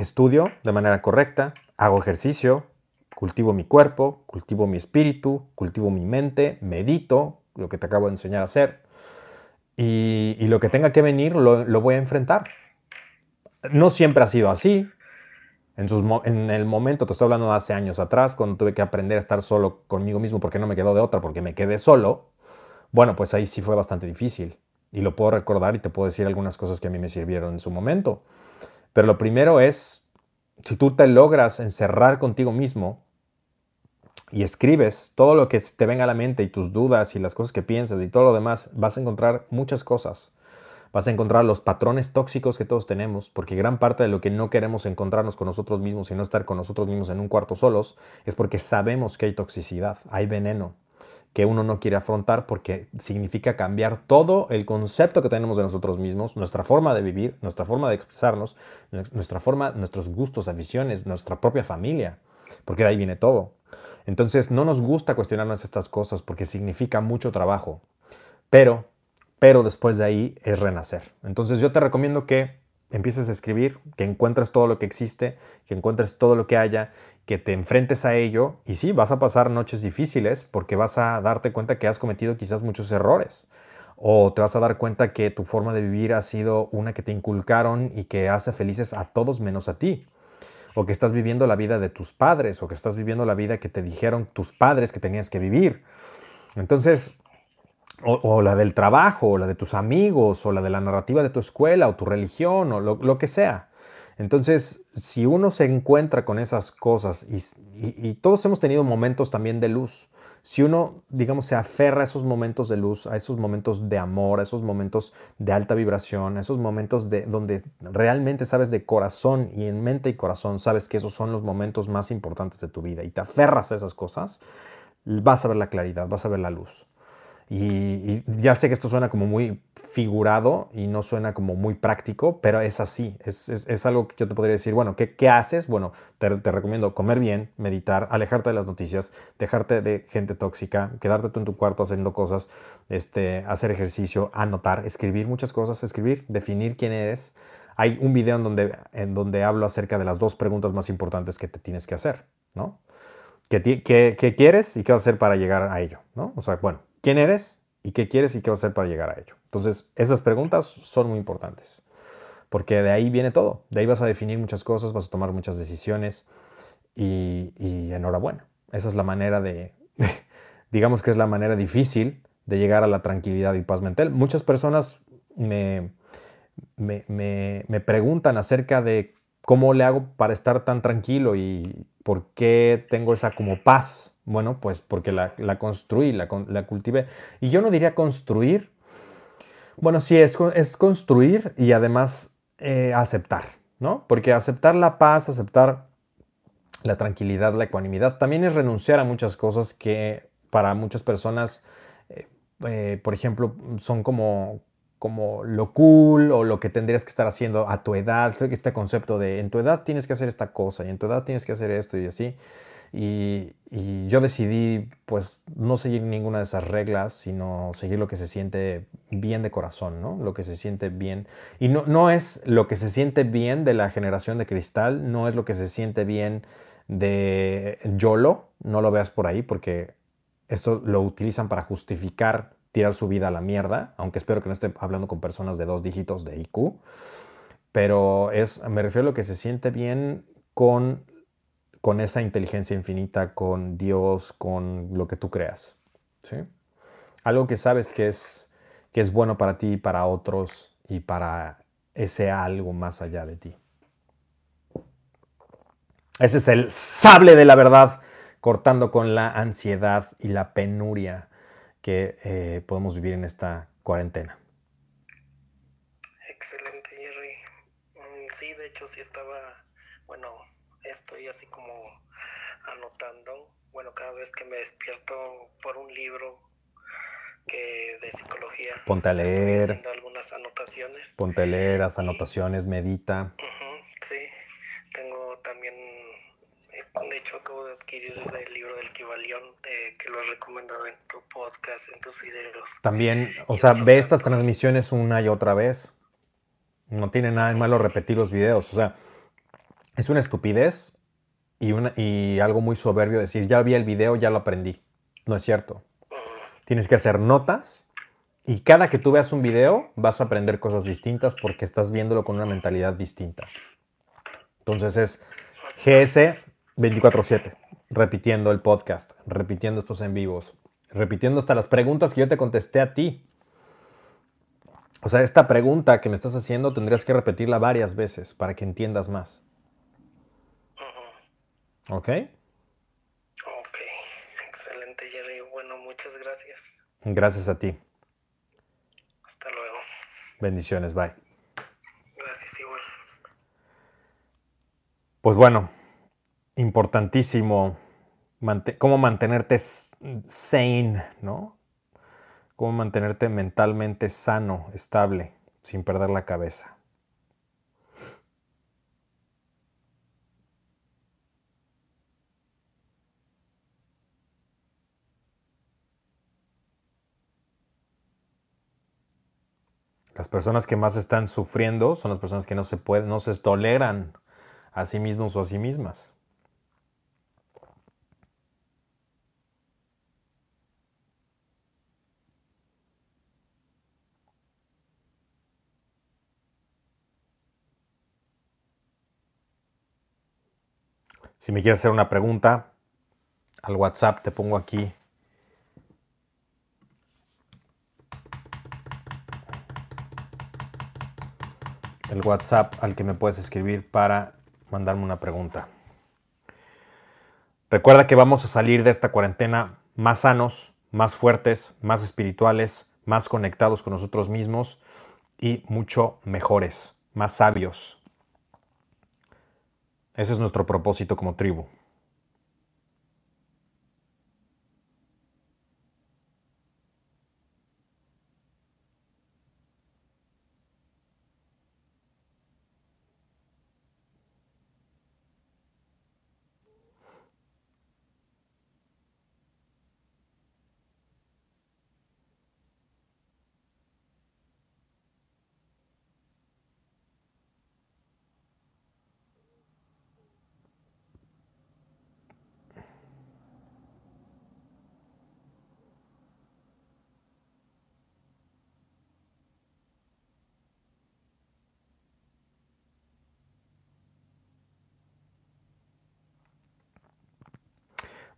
estudio de manera correcta, hago ejercicio, cultivo mi cuerpo, cultivo mi espíritu, cultivo mi mente, medito, lo que te acabo de enseñar a hacer, y, lo que tenga que venir lo, voy a enfrentar. No siempre ha sido así. En, el momento, te estoy hablando de hace años atrás, cuando tuve que aprender a estar solo conmigo mismo porque no me quedó de otra, porque me quedé solo, bueno, pues ahí sí fue bastante difícil. Y lo puedo recordar y te puedo decir algunas cosas que a mí me sirvieron en su momento. Pero lo primero es, si tú te logras encerrar contigo mismo y escribes todo lo que te venga a la mente y tus dudas y las cosas que piensas y todo lo demás, vas a encontrar muchas cosas. Vas a encontrar los patrones tóxicos que todos tenemos, porque gran parte de lo que no queremos encontrarnos con nosotros mismos y no estar con nosotros mismos en un cuarto solos es porque sabemos que hay toxicidad, hay veneno, que uno no quiere afrontar porque significa cambiar todo el concepto que tenemos de nosotros mismos, nuestra forma de vivir, nuestra forma de expresarnos, nuestra forma, nuestros gustos, aficiones, nuestra propia familia, porque de ahí viene todo. Entonces no nos gusta cuestionarnos estas cosas porque significa mucho trabajo, pero, pero después de ahí es renacer. Entonces yo te recomiendo que empieces a escribir, que encuentres todo lo que existe, que encuentres todo lo que haya que te enfrentes a ello y sí, vas a pasar noches difíciles porque vas a darte cuenta que has cometido quizás muchos errores o te vas a dar cuenta que tu forma de vivir ha sido una que te inculcaron y que hace felices a todos menos a ti o que estás viviendo la vida de tus padres o que estás viviendo la vida que te dijeron tus padres que tenías que vivir. Entonces, o, la del trabajo, o la de tus amigos, o la de la narrativa de tu escuela, o tu religión, o lo que sea. Entonces, si uno se encuentra con esas cosas y, todos hemos tenido momentos también de luz, si uno, digamos, se aferra a esos momentos de luz, a esos momentos de amor, a esos momentos de alta vibración, a esos momentos de donde realmente sabes de corazón y en mente y corazón sabes que esos son los momentos más importantes de tu vida y te aferras a esas cosas, vas a ver la claridad, vas a ver la luz. y ya sé que esto suena como muy figurado y no suena como muy práctico, pero es así, es, algo que yo te podría decir, bueno, ¿qué, haces? Bueno, te, recomiendo comer bien, meditar, alejarte de las noticias, dejarte de gente tóxica, quedarte tú en tu cuarto haciendo cosas, este, hacer ejercicio, anotar, escribir muchas cosas, escribir, definir quién eres. Hay un video en donde, en donde hablo acerca de las dos preguntas más importantes que te tienes que hacer, ¿no? ¿Qué, qué, qué quieres y qué vas a hacer para llegar a ello, ¿no? O sea, bueno, ¿quién eres? ¿Y qué quieres y qué vas a hacer para llegar a ello? Entonces, esas preguntas son muy importantes, porque de ahí viene todo. De ahí vas a definir muchas cosas, vas a tomar muchas decisiones y, enhorabuena. Esa es la manera de, digamos que es la manera difícil de llegar a la tranquilidad y paz mental. Muchas personas me, me, me, preguntan acerca de cómo le hago para estar tan tranquilo y por qué tengo esa como paz. Bueno, pues porque la, construí, la, cultivé. Y yo no diría construir. Bueno, sí, es, es construir y además eh, aceptar, ¿no? Porque aceptar la paz, aceptar la tranquilidad, la ecuanimidad, también es renunciar a muchas cosas que para muchas personas, eh, eh, por ejemplo, son como, como lo cool o lo que tendrías que estar haciendo a tu edad, este concepto de en tu edad tienes que hacer esta cosa y en tu edad tienes que hacer esto y así. Y, yo decidí pues no seguir ninguna de esas reglas, sino seguir lo que se siente bien de corazón, ¿no? Lo que se siente bien. Y no, no es lo que se siente bien de la generación de cristal, no es lo que se siente bien de YOLO, no lo veas por ahí porque esto lo utilizan para justificar tirar su vida a la mierda, aunque espero que no esté hablando con personas de dos dígitos de IQ, pero es, me refiero a lo que se siente bien con, con esa inteligencia infinita, con Dios, con lo que tú creas. ¿sí? Algo que sabes que es, que es bueno para ti, para otros y para ese algo más allá de ti. Ese es el sable de la verdad, cortando con la ansiedad y la penuria que eh, podemos vivir en esta cuarentena. Excelente, Jerry. Mm, sí, de hecho sí estaba, bueno, estoy así como anotando, bueno, cada vez que me despierto por un libro que de psicología. Ponte a leer. algunas anotaciones. Ponte a leer, las anotaciones, medita. sí, tengo también de hecho, acabo de adquirir el libro del Kibalión que lo has recomendado en tu podcast, en tus videos. También, o sea, ve estas transmisiones una y otra vez. No tiene nada de malo repetir los videos. O sea, es una estupidez y, una, y algo muy soberbio decir, ya vi el video, ya lo aprendí. No es cierto. Tienes que hacer notas y cada que tú veas un video vas a aprender cosas distintas porque estás viéndolo con una mentalidad distinta. Entonces es GS 24/7, repitiendo el podcast, repitiendo estos en vivos, repitiendo hasta las preguntas que yo te contesté a ti. O sea, esta pregunta que me estás haciendo tendrías que repetirla varias veces para que entiendas más. ¿Ok? Ok, excelente Jerry. Bueno, muchas gracias. Gracias a ti. Hasta luego. Bendiciones, bye. Gracias igual. Pues bueno, importantísimo cómo mantenerte sane, ¿no? Cómo mantenerte mentalmente sano, estable, sin perder la cabeza. Las personas que más están sufriendo son las personas que no se pueden, no se toleran a sí mismos o a sí mismas. Si me quieres hacer una pregunta, al WhatsApp te pongo aquí. El WhatsApp al que me puedes escribir para mandarme una pregunta. Recuerda que vamos a salir de esta cuarentena más sanos, más fuertes, más espirituales, más conectados con nosotros mismos y mucho mejores, más sabios, ese es nuestro propósito como tribu.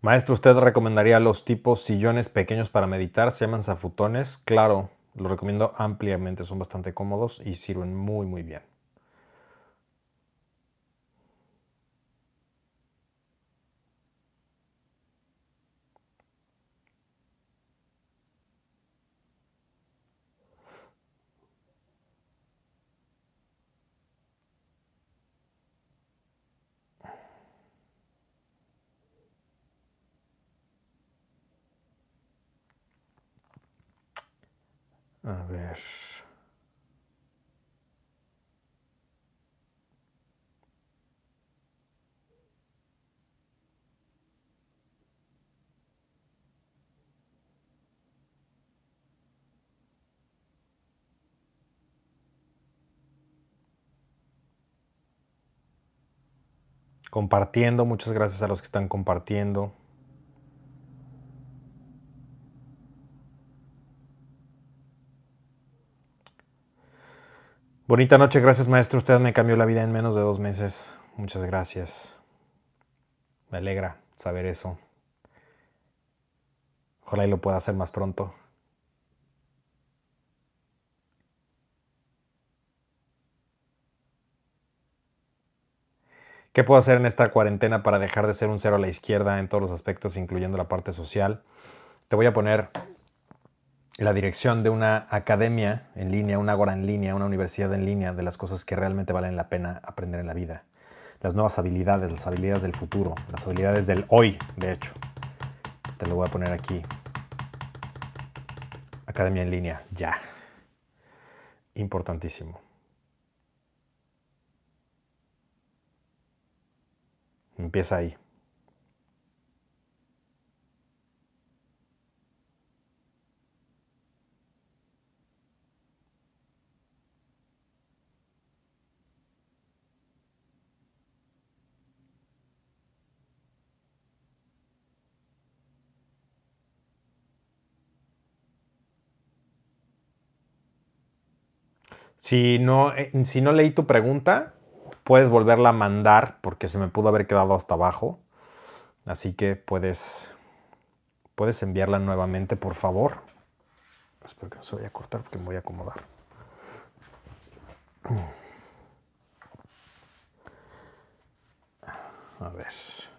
Maestro, ¿usted recomendaría los tipos sillones pequeños para meditar? Se llaman zafutones. Claro, los recomiendo ampliamente, son bastante cómodos y sirven muy, muy bien. A ver. Compartiendo, muchas gracias a los que están compartiendo. Bonita noche, gracias maestro. Usted me cambió la vida en menos de dos meses. Muchas gracias. Me alegra saber eso. Ojalá y lo pueda hacer más pronto. ¿Qué puedo hacer en esta cuarentena para dejar de ser un cero a la izquierda en todos los aspectos, incluyendo la parte social? Te voy a poner la dirección de una academia en línea, una agora en línea, una universidad en línea, de las cosas que realmente valen la pena aprender en la vida. Las nuevas habilidades, las habilidades del futuro, las habilidades del hoy, de hecho. Te lo voy a poner aquí. Academia en línea, ya. Importantísimo. Empieza ahí. Si no, eh, si no leí tu pregunta, puedes volverla a mandar porque se me pudo haber quedado hasta abajo. Así que puedes, puedes enviarla nuevamente, por favor. Espero que no se vaya a cortar porque me voy a acomodar. A ver.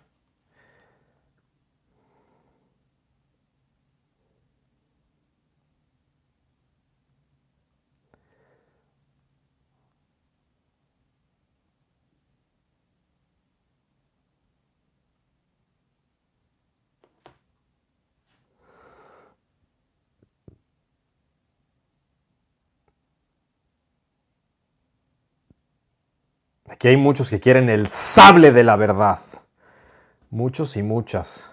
Aquí hay muchos que quieren el sable de la verdad. Muchos y muchas.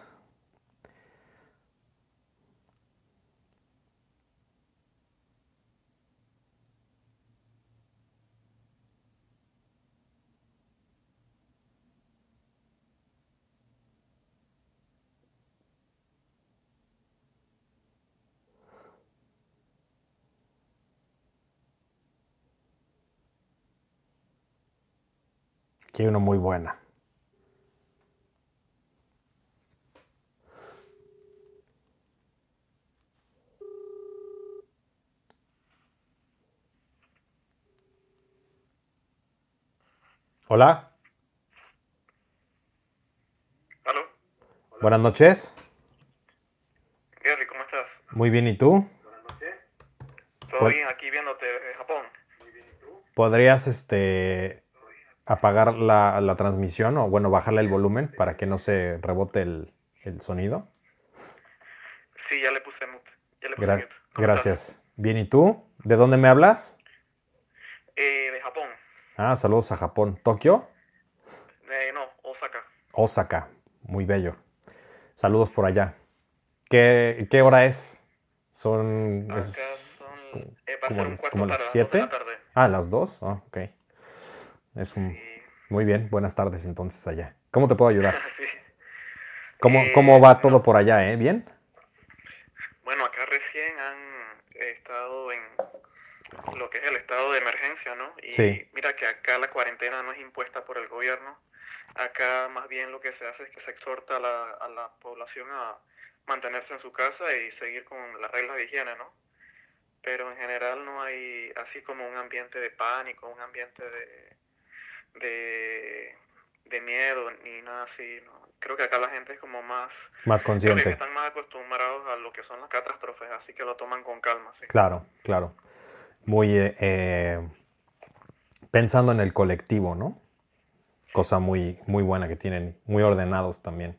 Aquí hay una muy buena. Hola. ¿Aló? Buenas noches. Gary, ¿cómo estás? Muy bien, ¿y tú? ¿Todo Pues- bien aquí viéndote en Japón? ¿Podrías este, apagar la, la transmisión o, bueno, bajarle el volumen para que no se rebote el, el sonido? Sí, ya le puse mute. Ya le puse Gra- mute. ¿Cómo gracias. Bien, ¿y tú? ¿De dónde me hablas? Eh, de Japón. Ah, saludos a Japón. ¿Tokio? Eh, no, Osaka. Osaka. Muy bello. Saludos por allá. ¿Qué, qué hora es? Son... es- Acá son... eh, va a como ser un las- cuarto como las para las siete. dos de la tarde. Ah, las dos. Ah, ok. Es un... Sí. Muy bien. Buenas tardes entonces allá. ¿Cómo te puedo ayudar? sí. ¿Cómo, Eh, cómo va todo por allá, eh? ¿Bien? Bueno, acá recién han estado en lo que es el estado de emergencia, ¿no? Y Sí. mira que acá la cuarentena no es impuesta por el gobierno, Acá más bien lo que se hace es que se exhorta a la, a la población a mantenerse en su casa y seguir con las reglas de higiene, ¿no? Pero en general no hay así como un ambiente de pánico, un ambiente de, de, de miedo ni nada así, ¿no? Creo que acá la gente es como más... Más Creo consciente. que están más acostumbrados a lo que son las catástrofes, así que lo toman con calma, sí. Claro, claro. Muy eh, eh, pensando en el colectivo, ¿no? Cosa muy, muy buena que tienen, muy ordenados también.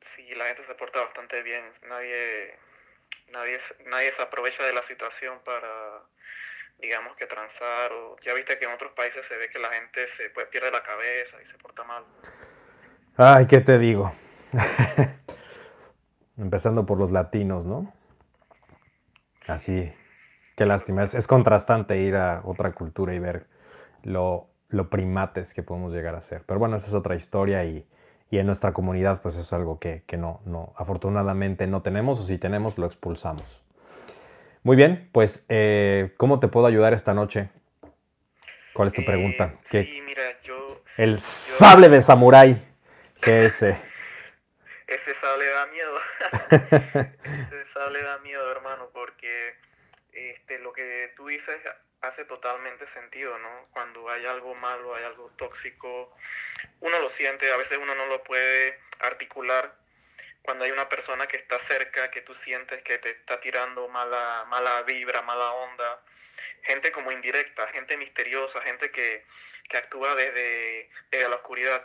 Sí, la gente se porta bastante bien. Nadie, nadie, nadie se aprovecha de la situación para, digamos que transar. O, ya viste que en otros países se ve que la gente se pues, pierde la cabeza y se porta mal. Ay, ¿qué te digo? Empezando por los latinos, ¿no? Así, qué lástima. Es, es contrastante ir a otra cultura y ver lo, lo primates que podemos llegar a ser. Pero bueno, esa es otra historia y, y en nuestra comunidad pues eso es algo que, que no, no, afortunadamente no tenemos o si tenemos lo expulsamos. Muy bien, pues eh, ¿cómo te puedo ayudar esta noche? ¿Cuál es tu Eh, pregunta? ¿Qué- Sí, mira, yo... El sable de samurái. ¿Qué es ese? Ese sable da miedo. Ese sable da miedo, hermano, porque este, lo que tú dices hace totalmente sentido, ¿no? Cuando hay algo malo, hay algo tóxico, uno lo siente, a veces uno no lo puede articular. Cuando hay una persona que está cerca, que tú sientes que te está tirando mala, mala vibra, mala onda, gente como indirecta, gente misteriosa, gente que, que actúa desde, desde la oscuridad.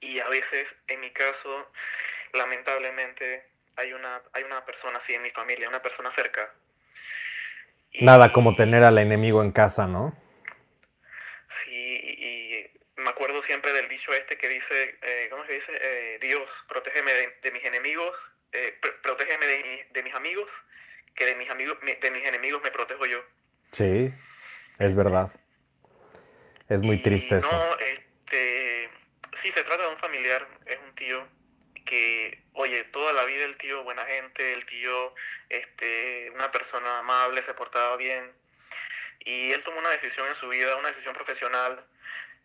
Y a veces, en mi caso, lamentablemente, hay una, hay una persona así en mi familia, una persona cerca. Y- Nada como tener al enemigo en casa, ¿no? Me acuerdo siempre del dicho este que dice, eh, ¿cómo se dice? Eh, Dios, protégeme de, de mis enemigos, eh, pr- protégeme de, mi- de mis amigos, que de mis amigos, de mis enemigos me protejo yo. Sí, es verdad. Es muy Y triste eso. No, este, sí, se trata de un familiar, es un tío que, oye, toda la vida el tío, buena gente, el tío, este, una persona amable, se portaba bien. Y él tomó una decisión en su vida, una decisión profesional,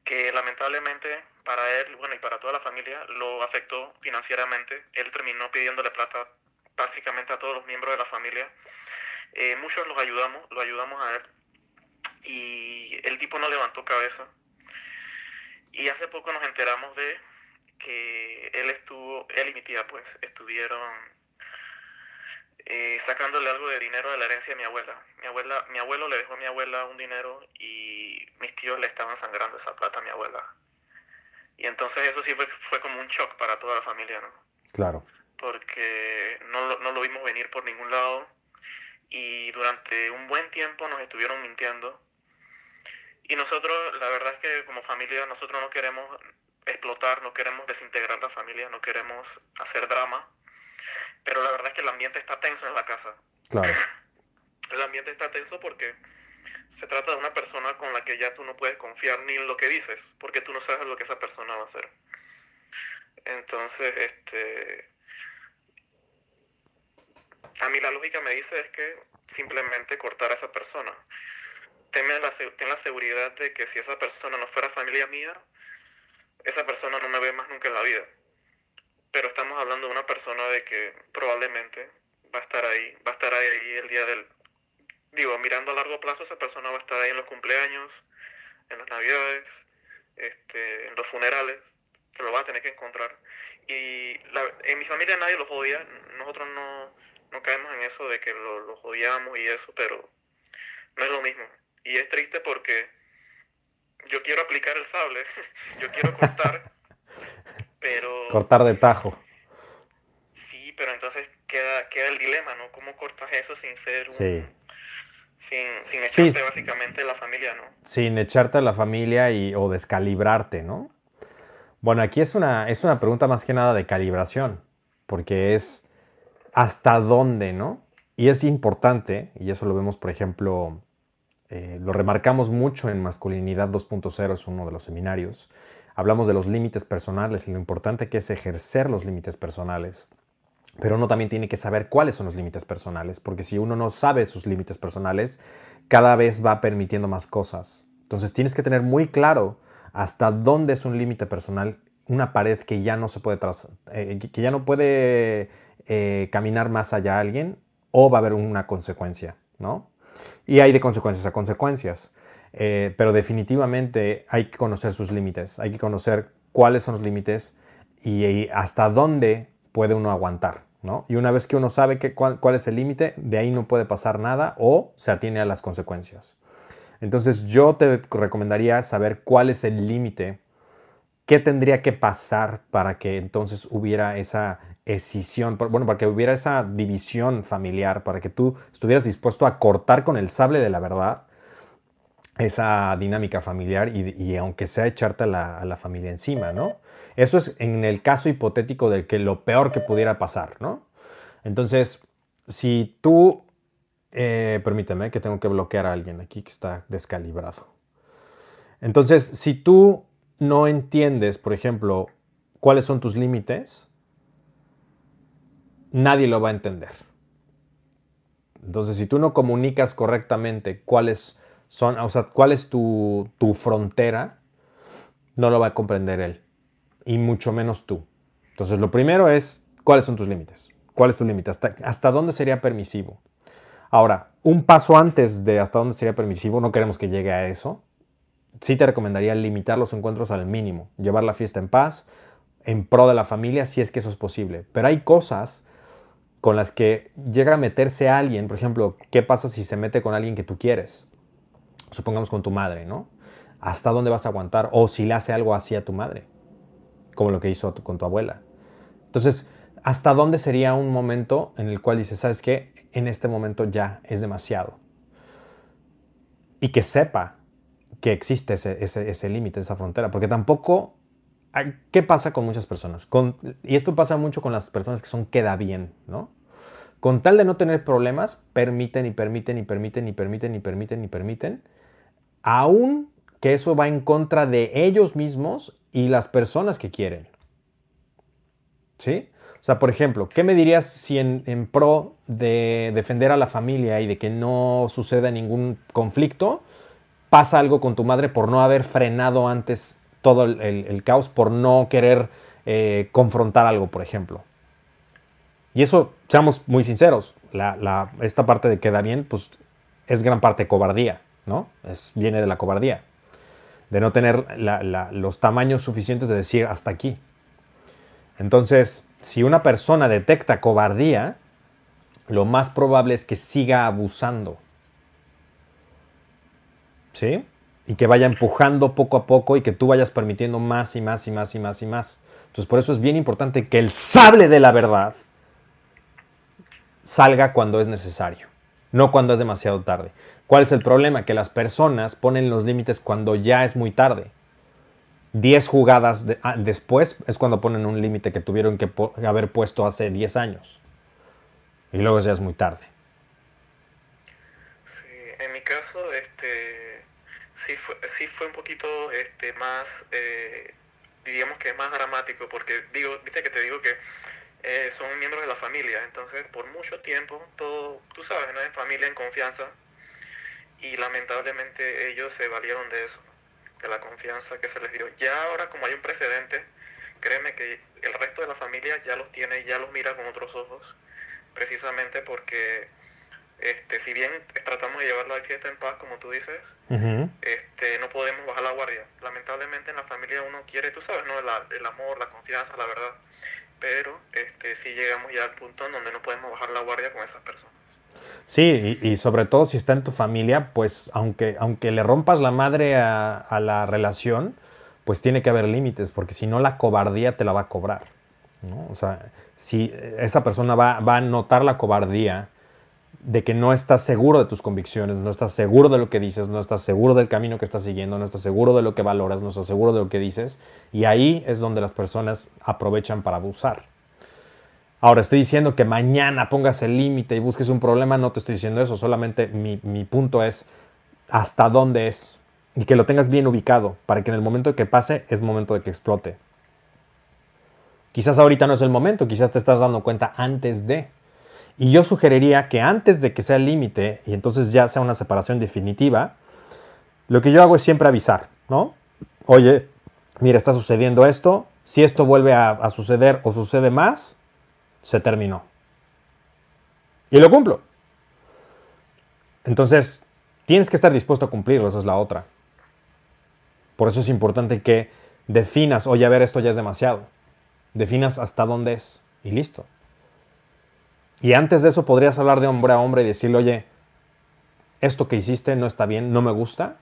que lamentablemente para él, bueno, y para toda la familia, lo afectó financieramente. Él terminó pidiéndole plata básicamente a todos los miembros de la familia. Eh, muchos los ayudamos, lo ayudamos a él. Y el tipo no levantó cabeza. Y hace poco nos enteramos de que él estuvo, él y mi tía pues, estuvieron eh, sacándole algo de dinero de la herencia de mi abuela. Mi abuela, mi abuelo le dejó a mi abuela un dinero y mis tíos le estaban sangrando esa plata a mi abuela. Y entonces eso sí fue, fue como un shock para toda la familia, ¿no? Claro. porque no, lo- no lo vimos venir por ningún lado y durante un buen tiempo nos estuvieron mintiendo. Y nosotros, la verdad es que como familia, nosotros no queremos explotar, no queremos desintegrar la familia, no queremos hacer drama, pero la verdad es que el ambiente está tenso en la casa. Claro. El ambiente está tenso porque se trata de una persona con la que ya tú no puedes confiar ni en lo que dices, porque tú no sabes lo que esa persona va a hacer. Entonces, este, a mí la lógica me dice es que simplemente cortar a esa persona. La, ten la seguridad de que si esa persona no fuera familia mía, esa persona no me ve más nunca en la vida. Pero estamos hablando de una persona de que probablemente va a estar ahí, va a estar ahí el día del... Digo, mirando a largo plazo, esa persona va a estar ahí en los cumpleaños, en las navidades, este, en los funerales, se lo va a tener que encontrar. Y la- en mi familia nadie los odia, nosotros no, no caemos en eso de que lo- los odiamos y eso, pero no es lo mismo. Y es triste porque yo quiero aplicar el sable, yo quiero cortar, pero... Cortar de tajo. Sí, pero entonces queda, queda el dilema, ¿no? ¿Cómo cortas eso sin ser un- Sí. sin, sin echarte sí. básicamente la familia, ¿no? Sin echarte a la familia y, o descalibrarte, ¿no? Bueno, aquí es una, es una pregunta más que nada de calibración, porque es hasta dónde, ¿no? Y es importante, y eso lo vemos, por ejemplo, eh, lo remarcamos mucho en Masculinidad 2.0, es uno de los seminarios. Hablamos de los límites personales y lo importante que es ejercer los límites personales. Pero uno también tiene que saber cuáles son los límites personales, porque si uno no sabe sus límites personales, cada vez va permitiendo más cosas. Entonces tienes que tener muy claro hasta dónde es un límite personal, una pared que ya no se puede tras, eh, que ya no puede eh, caminar más allá alguien o va a haber una consecuencia, ¿no? Y hay de consecuencias a consecuencias. Eh, pero definitivamente hay que conocer sus límites, hay que conocer cuáles son los límites y, hasta dónde puede uno aguantar. ¿no? Y una vez que uno sabe cuál, cuál, es el límite, de ahí no puede pasar nada o se atiene a las consecuencias. Entonces yo te recomendaría saber cuál es el límite, qué tendría que pasar para que entonces hubiera esa escisión, bueno, para que hubiera esa división familiar, para que tú estuvieras dispuesto a cortar con el sable de la verdad esa dinámica familiar y, aunque sea echarte a la, familia encima, ¿no? Eso es en el caso hipotético de que lo peor que pudiera pasar, ¿no? Entonces, si tú, eh, permíteme que tengo que bloquear a alguien aquí que está descalibrado. Entonces, si tú no entiendes, por ejemplo, cuáles son tus límites, nadie lo va a entender. Entonces, si tú no comunicas correctamente cuáles son, o sea, cuál es tu, frontera, no lo va a comprender él. Y mucho menos tú. Entonces, lo primero es, ¿cuáles son tus límites? ¿Cuál es tu límite? ¿Hasta, ¿Hasta dónde sería permisivo? Ahora, un paso antes de hasta dónde sería permisivo, no queremos que llegue a eso. Sí te recomendaría limitar los encuentros al mínimo, llevar la fiesta en paz, en pro de la familia, si es que eso es posible. Pero hay cosas con las que llega a meterse alguien, por ejemplo, ¿qué pasa si se mete con alguien que tú quieres? Supongamos con tu madre, ¿no? ¿Hasta dónde vas a aguantar? O si le hace algo así a tu madre, como lo que hizo con tu abuela. Entonces, ¿hasta dónde sería un momento en el cual dices, ¿sabes qué? En este momento ya es demasiado. Y que sepa que existe ese, ese, límite, esa frontera, porque tampoco... ¿Qué pasa con muchas personas? y esto pasa mucho con las personas que son queda bien, ¿no? Con tal de no tener problemas, permiten y permiten y permiten y permiten y permiten y permiten aún que eso va en contra de ellos mismos y las personas que quieren. ¿Sí? O sea, por ejemplo, ¿qué me dirías si en, pro de defender a la familia y de que no suceda ningún conflicto, pasa algo con tu madre por no haber frenado antes todo el, caos, por no querer eh, confrontar algo, por ejemplo? Y eso, seamos muy sinceros, esta parte de queda bien, pues es gran parte cobardía. ¿No? Es, viene de la cobardía, de no tener los tamaños suficientes de decir hasta aquí. Entonces, si una persona detecta cobardía, lo más probable es que siga abusando. ¿Sí? Y que vaya empujando poco a poco y que tú vayas permitiendo más y más y más y más y más. Entonces, por eso es bien importante que el sable de la verdad salga cuando es necesario, no cuando es demasiado tarde. ¿Cuál es el problema? Que las personas ponen los límites cuando ya es muy tarde. Diez jugadas ah, después es cuando ponen un límite que tuvieron que haber puesto hace 10 años. Y luego ya es muy tarde. Sí, en mi caso, este, sí fue, sí fue un poquito este, más, eh, diríamos que más dramático, porque digo, viste que te digo que eh, son miembros de la familia, entonces por mucho tiempo, todo, tú sabes, ¿no? En familia, en confianza, y lamentablemente ellos se valieron de eso, de la confianza que se les dio. Ya ahora como hay un precedente, créeme que el resto de la familia ya los tiene, ya los mira con otros ojos, precisamente porque este, si bien tratamos de llevar la fiesta en paz, como tú dices, este, no podemos bajar la guardia. Lamentablemente en la familia uno quiere, tú sabes, ¿no? el amor, la confianza, la verdad. Pero este, si llegamos ya al punto en donde no podemos bajar la guardia con esas personas. Sí, y, sobre todo si está en tu familia, pues aunque, aunque le rompas la madre a, la relación, pues tiene que haber límites, porque si no la cobardía te la va a cobrar. O sea, si esa persona va, va, a notar la cobardía de que no estás seguro de tus convicciones, no estás seguro de lo que dices, no estás seguro del camino que estás siguiendo, no estás seguro de lo que valoras, no estás seguro de lo que dices, y ahí es donde las personas aprovechan para abusar. Ahora, estoy diciendo que mañana pongas el límite y busques un problema, no te estoy diciendo eso, solamente mi, punto es hasta dónde es y que lo tengas bien ubicado para que en el momento que pase es momento de que explote. Quizás ahorita no es el momento, quizás te estás dando cuenta antes de. Y yo sugeriría que antes de que sea el límite y entonces ya sea una separación definitiva, lo que yo hago es siempre avisar, ¿no? oye, mira, está sucediendo esto, si esto vuelve a, suceder o sucede más, se terminó. Y lo cumplo. Entonces, tienes que estar dispuesto a cumplirlo, esa es la otra. Por eso es importante que definas, oye, a ver, esto ya es demasiado. Definas hasta dónde es y listo. Y antes de eso podrías hablar de hombre a hombre y decirle, oye, esto que hiciste no está bien, no me gusta,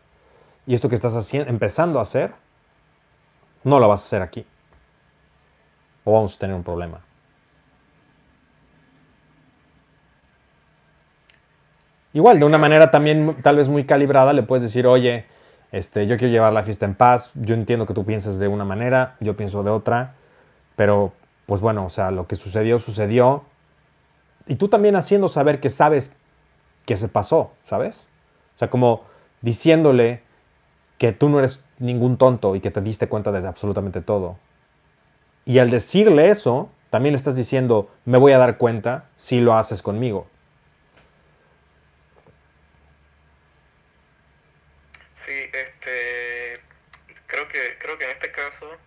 y esto que estás haciendo, empezando a hacer, no lo vas a hacer aquí. O vamos a tener un problema. Igual, de una manera también tal vez muy calibrada, le puedes decir, oye, este, yo quiero llevar la fiesta en paz, yo entiendo que tú piensas de una manera, yo pienso de otra, pero pues bueno, o sea, lo que sucedió, sucedió. Y tú también haciendo saber que sabes que se pasó, ¿sabes? O sea, como diciéndole que tú no eres ningún tonto y que te diste cuenta de absolutamente todo. Y al decirle eso, también le estás diciendo, me voy a dar cuenta si lo haces conmigo. Sí, este, creo que, creo que en este caso,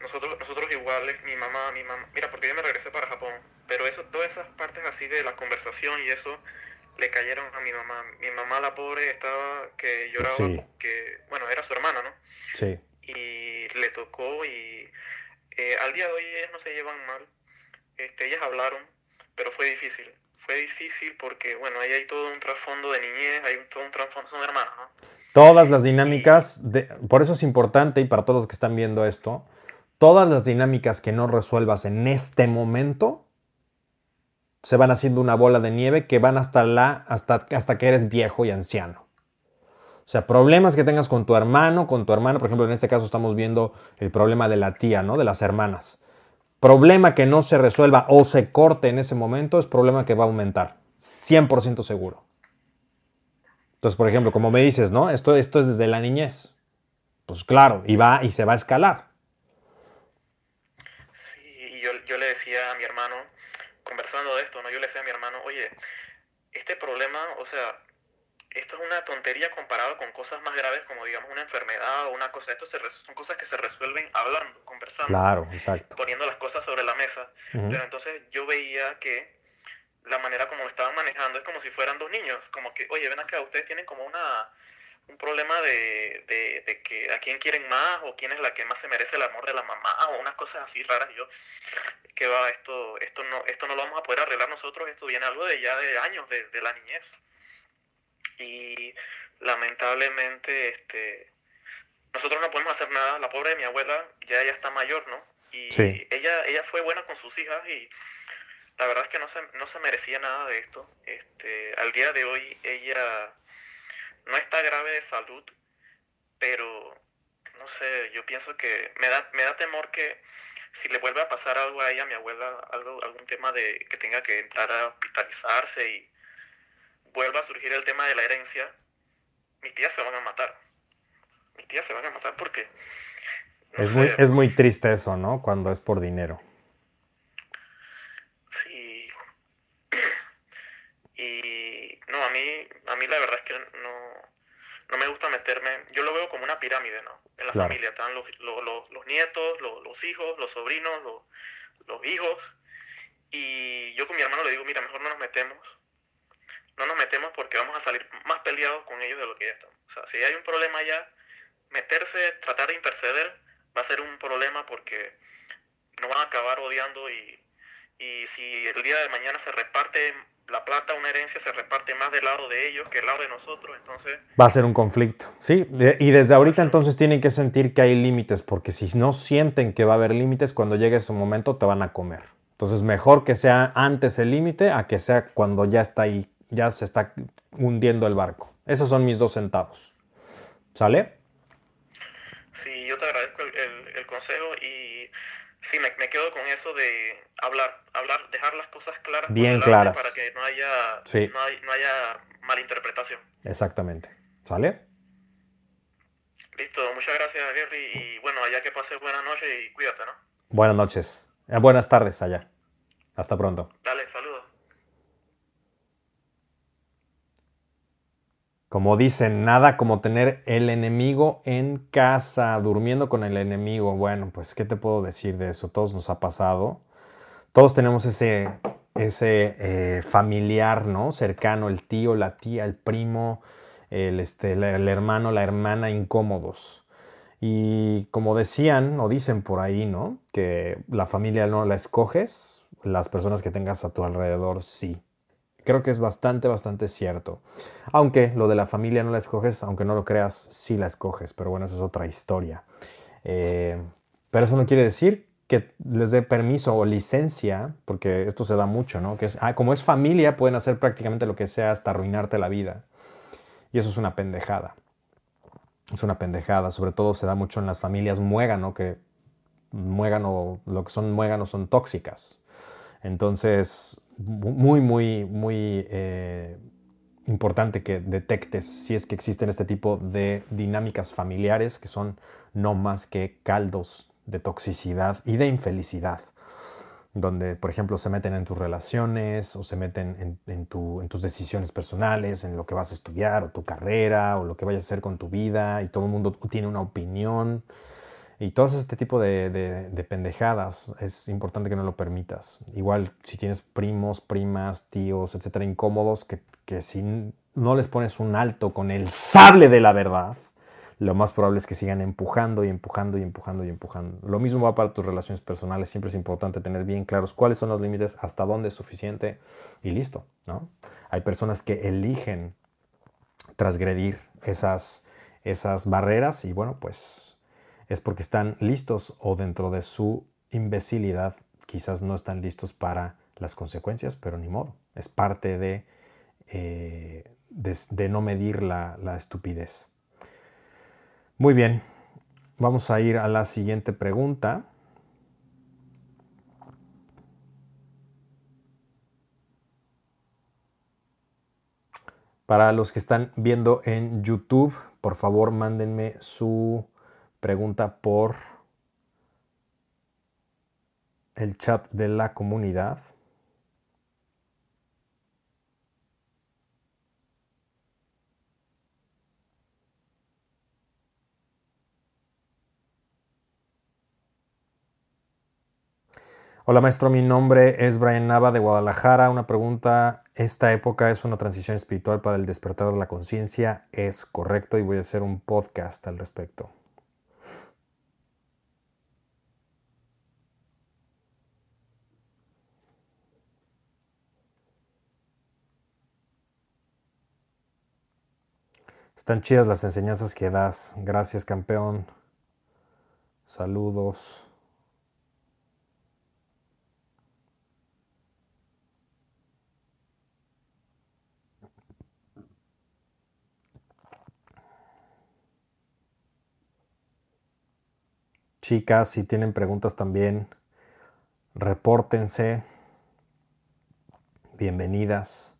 nosotros, nosotros iguales, mi mamá, mi mamá, mira, porque yo me regresé para Japón, pero eso, todas esas partes así de la conversación y eso, le cayeron a mi mamá. Mi mamá, la pobre, estaba que lloraba porque, bueno, era su hermana, ¿no? Sí. Y le tocó y eh, al día de hoy ellas no se llevan mal. Este, ellas hablaron, pero fue difícil. Fue difícil porque, bueno, ahí hay todo un trasfondo de niñez, hay todo un trasfondo, son hermanas, ¿no? Todas las dinámicas, de, por eso es importante y para todos los que están viendo esto, todas las dinámicas que no resuelvas en este momento, se van haciendo una bola de nieve que van hasta, la, hasta, hasta que eres viejo y anciano. O sea, problemas que tengas con tu hermano, con tu hermana, por ejemplo, en este caso estamos viendo el problema de la tía, ¿no? De las hermanas. Problema que no se resuelva o se corte en ese momento es problema que va a aumentar. 100% seguro. Entonces, por ejemplo, como me dices, ¿no? Esto, esto es desde la niñez. Pues claro, y va y se va a escalar. Sí, yo, yo le decía a mi hermano, conversando de esto, ¿no? Yo le decía a mi hermano, oye, este problema, o sea, esto es una tontería comparado con cosas más graves como digamos una enfermedad o una cosa. Esto son cosas que se resuelven hablando, conversando. Claro, exacto. Poniendo las cosas sobre la mesa. Pero entonces yo veía que la manera como lo estaban manejando es como si fueran dos niños. Como que, oye, ven acá, ustedes tienen como una un problema de, de, que a quién quieren más o quién es la que más se merece el amor de la mamá o unas cosas así raras. yo, que va, esto, esto, no, esto no lo vamos a poder arreglar nosotros, esto viene algo de ya de años, de, de la niñez. Y lamentablemente, este, nosotros no podemos hacer nada. La pobre de mi abuela ya ella está mayor, ¿no? Y ella, ella fue buena con sus hijas y la verdad es que no se, no se merecía nada de esto. Este, al día de hoy ella no está grave de salud, pero no sé, yo pienso que me da, me da temor que si le vuelve a pasar algo a ella, a mi abuela, algo, algún tema de que tenga que entrar a hospitalizarse y vuelva a surgir el tema de la herencia, mis tías se van a matar. Mis tías se van a matar porque... es, muy, es muy triste eso, ¿no? Cuando es por dinero. Sí. Y no, a mí, a mí la verdad es que no, no me gusta meterme, yo lo veo como una pirámide, ¿no? En la familia están los, los, nietos, los, hijos, los sobrinos, los, hijos. Y yo con mi hermano le digo, mira, mejor no nos metemos. No nos metemos porque vamos a salir más peleados con ellos de lo que ya estamos. O sea, si hay un problema ya, meterse, tratar de interceder, va a ser un problema porque nos van a acabar odiando y, y si el día de mañana se reparte la plata, una herencia, se reparte más del lado de ellos que del lado de nosotros, entonces... Va a ser un conflicto, ¿sí? y desde ahorita entonces tienen que sentir que hay límites, porque si no sienten que va a haber límites, cuando llegue ese momento te van a comer. Entonces mejor que sea antes el límite a que sea cuando ya está ahí, ya se está hundiendo el barco. Esos son mis dos centavos. ¿Sale? Sí, yo te agradezco el consejo y Sí, me, quedo con eso de hablar, hablar, dejar las cosas claras. Bien claras. Para que no haya, no, haya malinterpretación. Exactamente. ¿Sale? Listo, muchas gracias, Gary. Y bueno, allá que pases buenas noches y cuídate, ¿no? Buenas noches. Eh, buenas tardes allá. Hasta pronto. Dale, saludos. Como dicen, nada como tener el enemigo en casa, durmiendo con el enemigo. Bueno, pues, ¿qué te puedo decir de eso? Todos nos ha pasado. Todos tenemos ese, ese eh, familiar, ¿no? Cercano, el tío, la tía, el primo, el, este, el hermano, la hermana, incómodos. Y como decían o dicen por ahí, ¿no? Que la familia no la escoges, las personas que tengas a tu alrededor sí. Creo que es bastante, bastante cierto. Aunque lo de la familia no la escoges, aunque no lo creas, sí la escoges. Pero bueno, esa es otra historia. Eh, pero eso no quiere decir que les dé permiso o licencia, porque esto se da mucho, ¿no? Que es, ah, como es familia, pueden hacer prácticamente lo que sea hasta arruinarte la vida. Y eso es una pendejada. Es una pendejada. Sobre todo se da mucho en las familias muégano, que muégano, lo que son muéganos son tóxicas. Entonces, muy, muy, muy eh, importante que detectes si es que existen este tipo de dinámicas familiares que son no más que caldos de toxicidad y de infelicidad, donde, por ejemplo, se meten en tus relaciones o se meten en, tus decisiones personales, en lo que vas a estudiar o tu carrera o lo que vayas a hacer con tu vida y todo el mundo tiene una opinión y todo este tipo de, pendejadas es importante que no lo permitas. Igual si tienes primos, primas, tíos, etcétera, incómodos, que, que si no les pones un alto con el sable de la verdad, lo más probable es que sigan empujando y empujando y empujando y empujando. Lo mismo va para tus relaciones personales. Siempre es importante tener bien claros cuáles son los límites, hasta dónde es suficiente y listo. ¿no? Hay personas que eligen transgredir esas, esas barreras y bueno, pues es porque están listos o dentro de su imbecilidad quizás no están listos para las consecuencias, pero ni modo. Es parte de, eh, de, no medir la, la estupidez. Muy bien, vamos a ir a la siguiente pregunta. Para los que están viendo en YouTube, por favor mándenme su pregunta por el chat de la comunidad. Hola maestro, mi nombre es Brian Nava de Guadalajara. Una pregunta, ¿esta época es una transición espiritual para el despertar de la conciencia? Es correcto y voy a hacer un podcast al respecto. Están chidas las enseñanzas que das. Gracias, campeón. Saludos. Chicas, si tienen preguntas también, repórtense. Bienvenidas.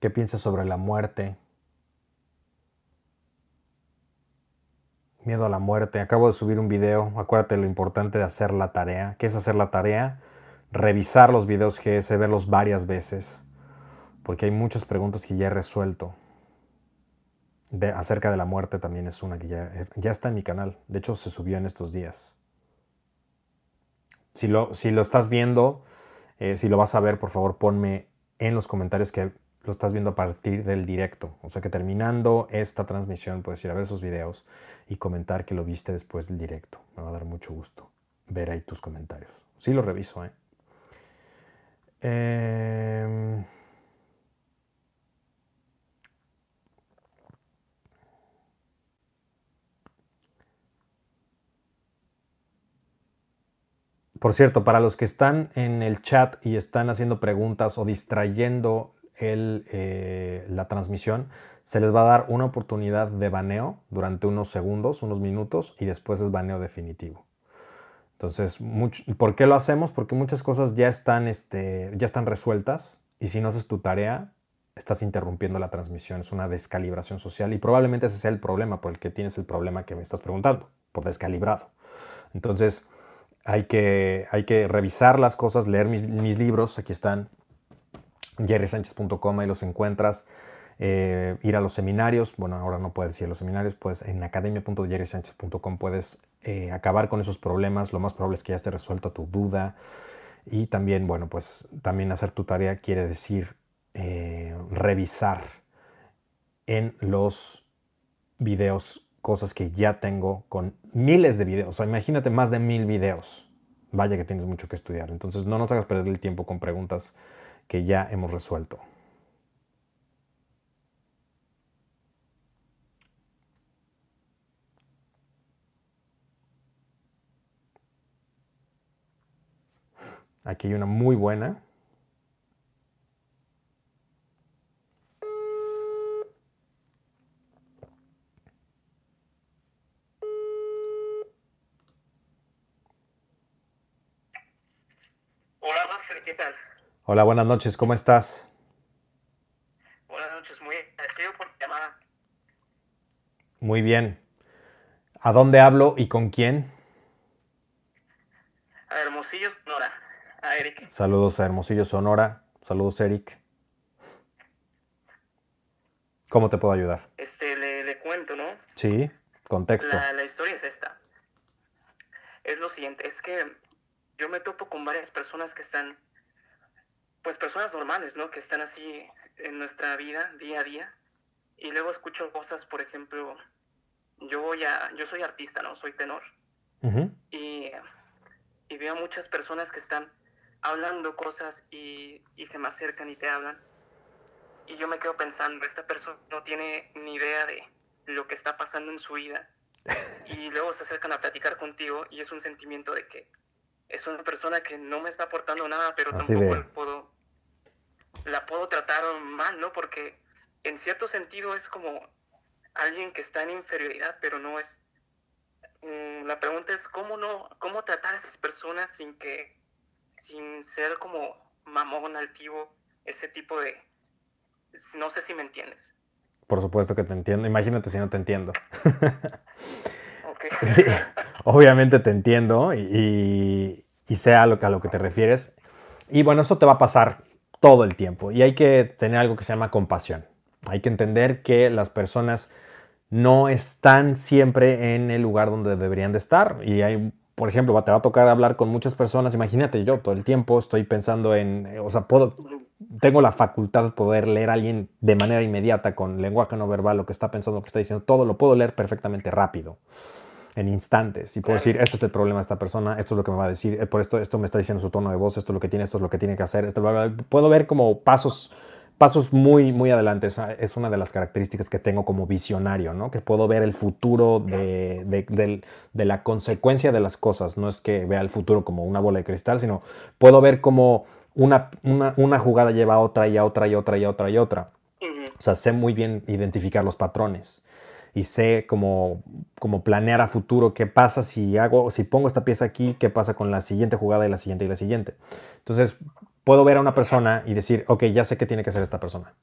¿Qué piensas sobre la muerte? Miedo a la muerte. Acabo de subir un video. Acuérdate lo importante de hacer la tarea. ¿Qué es hacer la tarea? revisar los videos GS, verlos varias veces, porque hay muchas preguntas que ya he resuelto. Acerca de la muerte también es una que ya, ya está en mi canal. De hecho, se subió en estos días. Si lo, si lo estás viendo, eh, si lo vas a ver, por favor, ponme en los comentarios que lo estás viendo a partir del directo. O sea que terminando esta transmisión puedes ir a ver esos videos y comentar que lo viste después del directo. Me va a dar mucho gusto ver ahí tus comentarios. Sí lo reviso, ¿eh? Em, por cierto, para los que están en el chat y están haciendo preguntas o distrayendo eh, la transmisión, se les va a dar una oportunidad de baneo durante unos segundos, unos minutos, y después es baneo definitivo. Entonces, ¿por qué lo hacemos? Porque muchas cosas ya están, este, ya están resueltas y si no haces tu tarea, estás interrumpiendo la transmisión, es una descalibración social y probablemente ese sea el problema por el que tienes el problema que me estás preguntando, por descalibrado. Entonces, hay que, hay que revisar las cosas, leer mis, mis libros, aquí están, jerrysanchez.com, ahí los encuentras. Eh, ir a los seminarios, bueno, ahora no puedes ir a los seminarios, pues en academia.jerrysanchez.com puedes eh, acabar con esos problemas, lo más probable es que ya esté resuelto tu duda. Y también, bueno, pues también hacer tu tarea quiere decir eh, revisar en los videos cosas que ya tengo con miles de videos, o sea, imagínate más de mil videos, vaya que tienes mucho que estudiar, entonces no nos hagas perder el tiempo con preguntas que ya hemos resuelto. Aquí hay una muy buena. Hola, ¿qué tal? Hola, buenas noches, ¿cómo estás? Buenas noches, muy agradecido por tu llamada. Muy bien. ¿A dónde hablo y con quién? A Hermosillo, Sonora. A Eric. Saludos a Hermosillo, Sonora. Saludos, Eric. ¿Cómo te puedo ayudar? Este, le, le cuento, ¿no? Sí, contexto. La, la historia es esta. Es lo siguiente, es que yo me topo con varias personas que están, pues personas normales, ¿no? Que están así en nuestra vida, día a día. Y luego escucho cosas, por ejemplo, yo voy a, yo soy artista, ¿no? Soy tenor. Y, y veo muchas personas que están hablando cosas y, y se me acercan y te hablan. Y yo me quedo pensando, esta persona no tiene ni idea de lo que está pasando en su vida. Y luego se acercan a platicar contigo y es un sentimiento de que es una persona que no me está aportando nada, pero Así tampoco de- la puedo, la puedo tratar mal, ¿no? Porque en cierto sentido es como alguien que está en inferioridad, pero no es... Mm, la pregunta es cómo no, cómo tratar a esas personas sin que, sin ser como mamón, altivo, ese tipo de... No sé si me entiendes. Por supuesto que te entiendo. Imagínate si no te entiendo. Obviamente te entiendo y, y- sé a lo, a lo que te refieres. Y bueno, esto te va a pasar todo el tiempo y hay que tener algo que se llama compasión. Hay que entender que las personas no están siempre en el lugar donde deberían de estar y hay, por ejemplo, te va a tocar hablar con muchas personas. Imagínate, yo todo el tiempo estoy pensando en, o sea, puedo, tengo la facultad de poder leer a alguien de manera inmediata con lenguaje no verbal, lo que está pensando, lo que está diciendo, todo lo puedo leer perfectamente rápido, en instantes. Y puedo decir, este es el problema de esta persona, esto es lo que me va a decir, eh, por esto, esto me está diciendo su tono de voz, esto es lo que tiene, esto es lo que tiene que hacer. Esto, bla, bla, bla. Puedo ver como pasos, pasos muy, muy adelante. Esa es una de las características que tengo como visionario, ¿no? Que puedo ver el futuro de, de- la consecuencia de las cosas. No es que vea el futuro como una bola de cristal, sino puedo ver como una, una, una jugada lleva a otra y a otra y a otra y a otra y a otra. O sea, sé muy bien identificar los patrones y sé cómo, cómo planear a futuro qué pasa si hago, si pongo esta pieza aquí, qué pasa con la siguiente jugada y la siguiente y la siguiente. Entonces, puedo ver a una persona y decir, ok, ya sé qué tiene que hacer esta persona.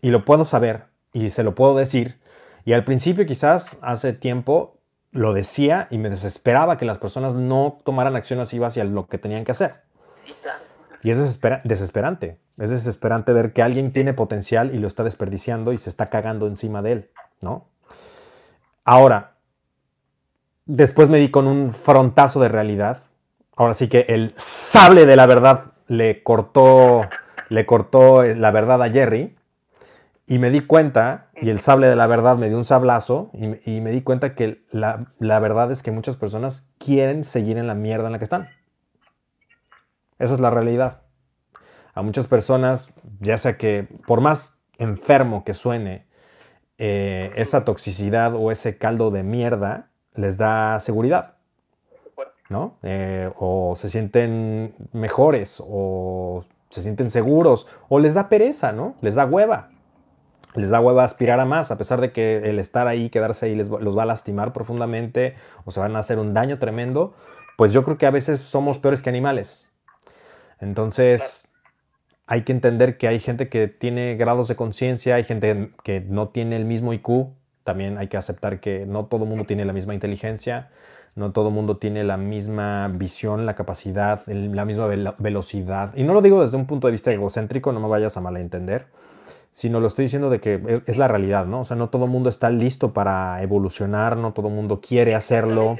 Y lo puedo saber y se lo puedo decir. Y al principio, quizás hace tiempo, lo decía y me desesperaba que las personas no tomaran acción así hacia lo que tenían que hacer. Y es desespera- desesperante. Es desesperante ver que alguien tiene potencial y lo está desperdiciando y se está cagando encima de él, ¿no? Ahora, después me di con un frontazo de realidad. Ahora sí que el sable de la verdad le cortó, le cortó la verdad a Jerry. Y me di cuenta, y el sable de la verdad me dio un sablazo, y, y me di cuenta que la, la verdad es que muchas personas quieren seguir en la mierda en la que están. Esa es la realidad. A muchas personas, ya sea que por más enfermo que suene, eh, esa toxicidad o ese caldo de mierda les da seguridad, ¿no? Eh, o se sienten mejores, o se sienten seguros, o les da pereza, ¿no? Les da hueva. Les da hueva aspirar a más, a pesar de que el estar ahí, quedarse ahí, les, los va a lastimar profundamente o se van a hacer un daño tremendo. Pues yo creo que a veces somos peores que animales. Entonces, hay que entender que hay gente que tiene grados de conciencia, hay gente que no tiene el mismo IQ, también hay que aceptar que no todo mundo tiene la misma inteligencia, no todo mundo tiene la misma visión, la capacidad, la misma velocidad. Y no lo digo desde un punto de vista egocéntrico, no me vayas a malentender, sino lo estoy diciendo de que e, es la realidad, ¿no? O sea, no todo el mundo está listo para evolucionar, no todo el mundo quiere hacerlo,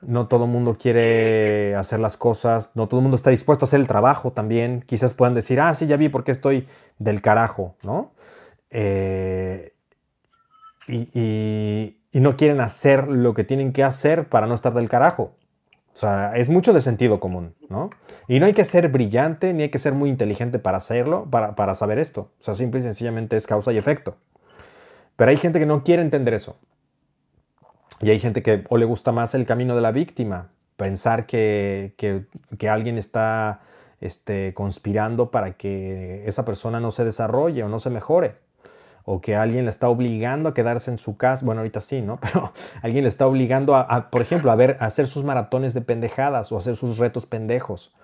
no todo el mundo quiere hacer las cosas, no todo el mundo está dispuesto a hacer el trabajo también. Quizás puedan decir, ah, sí, ya vi por qué estoy del carajo, ¿no? Eh, y, no quieren hacer lo que tienen que hacer para no estar del carajo. O sea, es mucho de sentido común, ¿no? Y no hay que ser brillante ni hay que ser muy inteligente para hacerlo, para, para saber esto. O sea, simple y sencillamente es causa y efecto. Pero hay gente que no quiere entender eso. Y hay gente que o le gusta más el camino de la víctima, pensar que, que, que alguien está este, conspirando para que esa persona no se desarrolle o no se mejore o que alguien le está obligando a quedarse en su casa, bueno, ahorita sí, ¿no? Pero alguien le está obligando a, por ejemplo, a ver, a hacer sus maratones de pendejadas o hacer sus retos pendejos.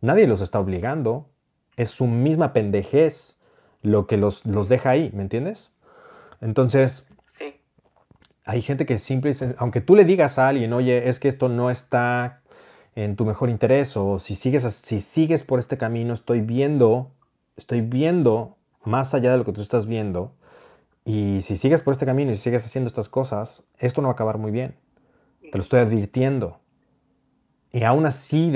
Nadie los está obligando, es su misma pendejez lo que los, los deja ahí, ¿me entiendes? Entonces, sí. hay gente que simplemente, aunque tú le digas a alguien, oye, es que esto no está en tu mejor interés o si sigues, si sigues por este camino, estoy viendo, estoy viendo más allá de lo que tú estás viendo, y si sigues por este camino y sigues haciendo estas cosas, esto no va a acabar muy bien. Te lo estoy advirtiendo. Y aún así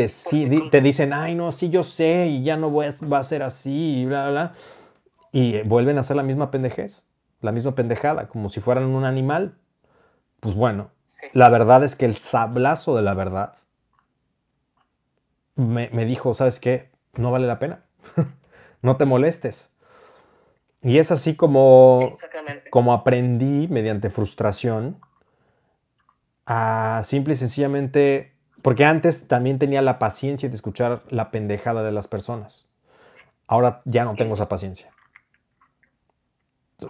te dicen, ay, no, sí, yo sé, y ya no voy a, va a ser así, y bla, bla, Y vuelven a hacer la misma pendejez, la misma pendejada, como si fueran un animal. Pues bueno, la verdad es que el sablazo de la verdad me, me dijo, ¿sabes qué? No vale la pena. no te molestes. Y es así como, como aprendí mediante frustración a simple y sencillamente, porque antes también tenía la paciencia de escuchar la pendejada de las personas. Ahora ya no tengo esa paciencia.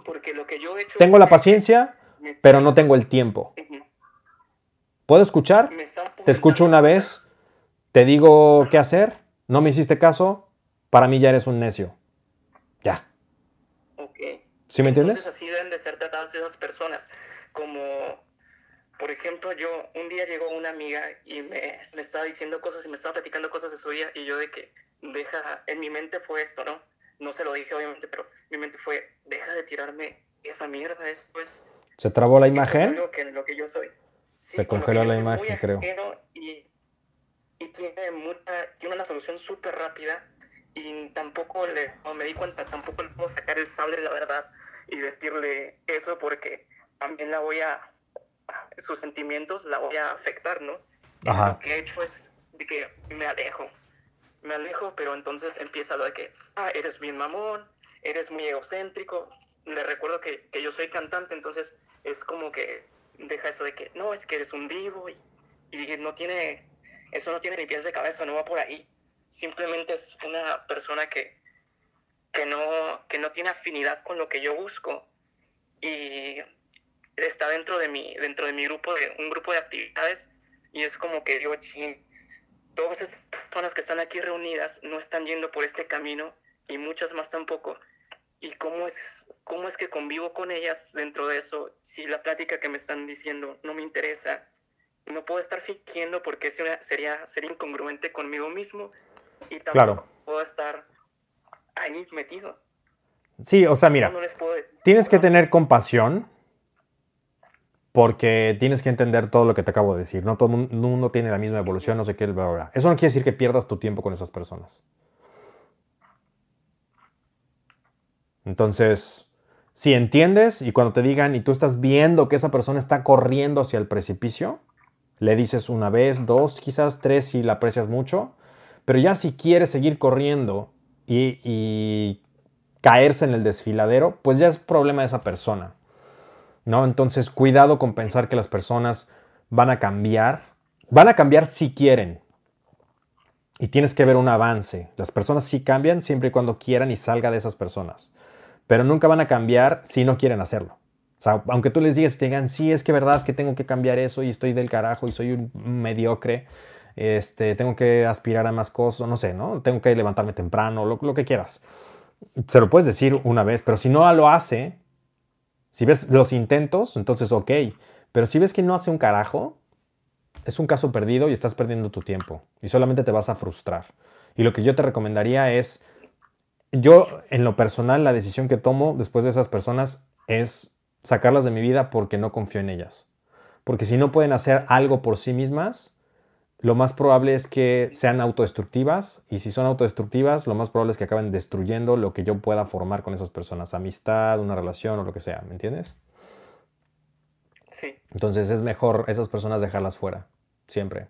Porque lo que yo he hecho tengo la paciencia, pero no tengo el tiempo. ¿Puedo escuchar? Te escucho una vez, te digo qué hacer, no me hiciste caso, para mí ya eres un necio. ¿Sí me entiendes? Entonces así deben de ser tratadas esas personas. Como, por ejemplo, yo un día llegó una amiga y me, me estaba diciendo cosas y me estaba platicando cosas de su vida y yo de que, deja, en mi mente fue esto, ¿no? No se lo dije obviamente, pero mi mente fue, deja de tirarme esa mierda, eso es... ¿Se trabó la imagen? Lo que, lo que yo soy. se congeló la imagen, creo. Y, y tiene, mucha, tiene una solución súper rápida y tampoco le, me di cuenta, tampoco le puedo sacar el sable de la verdad y decirle eso porque también la voy a, sus sentimientos la voy a afectar, ¿no? Lo que he hecho es de que me alejo, me alejo, pero entonces empieza lo de que, ah, eres bien mamón, eres muy egocéntrico. Le recuerdo que, que yo soy cantante, entonces es como que deja eso de que, no, es que eres un vivo y, y no tiene, eso no tiene ni pies de cabeza, no va por ahí. Simplemente es una persona que, que no, que no tiene afinidad con lo que yo busco y está dentro de mi, dentro de mi grupo, de un grupo de actividades y es como que digo, ching, todas esas personas que están aquí reunidas no están yendo por este camino y muchas más tampoco. ¿Y cómo es, cómo es que convivo con ellas dentro de eso si la plática que me están diciendo no me interesa? No puedo estar fingiendo porque sería, sería, incongruente conmigo mismo y tampoco puedo estar ahí metido. Sí, o sea, mira, tienes que tener compasión porque tienes que entender todo lo que te acabo de decir. No todo el mundo tiene la misma evolución, no sé qué, bla, bla. Eso no quiere decir que pierdas tu tiempo con esas personas. Entonces, si entiendes y cuando te digan y tú estás viendo que esa persona está corriendo hacia el precipicio, le dices una vez, dos, quizás tres si la aprecias mucho, pero ya si quieres seguir corriendo y, caerse en el desfiladero, pues ya es problema de esa persona. ¿no? Entonces, cuidado con pensar que las personas van a cambiar. Van a cambiar si quieren. Y tienes que ver un avance. Las personas sí cambian siempre y cuando quieran y salga de esas personas. Pero nunca van a cambiar si no quieren hacerlo. O sea, aunque tú les digas, te digan, sí, es que verdad que tengo que cambiar eso y estoy del carajo y soy un mediocre, este, tengo que aspirar a más cosas, no sé, ¿no? Tengo que levantarme temprano, lo, lo que quieras. Se lo puedes decir una vez, pero si no lo hace, si ves los intentos, entonces ok. Pero si ves que no hace un carajo, es un caso perdido y estás perdiendo tu tiempo y solamente te vas a frustrar. Y lo que yo te recomendaría es, yo en lo personal, la decisión que tomo después de esas personas es sacarlas de mi vida porque no confío en ellas. Porque si no pueden hacer algo por sí mismas, lo más probable es que sean autodestructivas y si son autodestructivas, lo más probable es que acaben destruyendo lo que yo pueda formar con esas personas, amistad, una relación o lo que sea, ¿me entiendes? Sí. Entonces es mejor esas personas dejarlas fuera, siempre.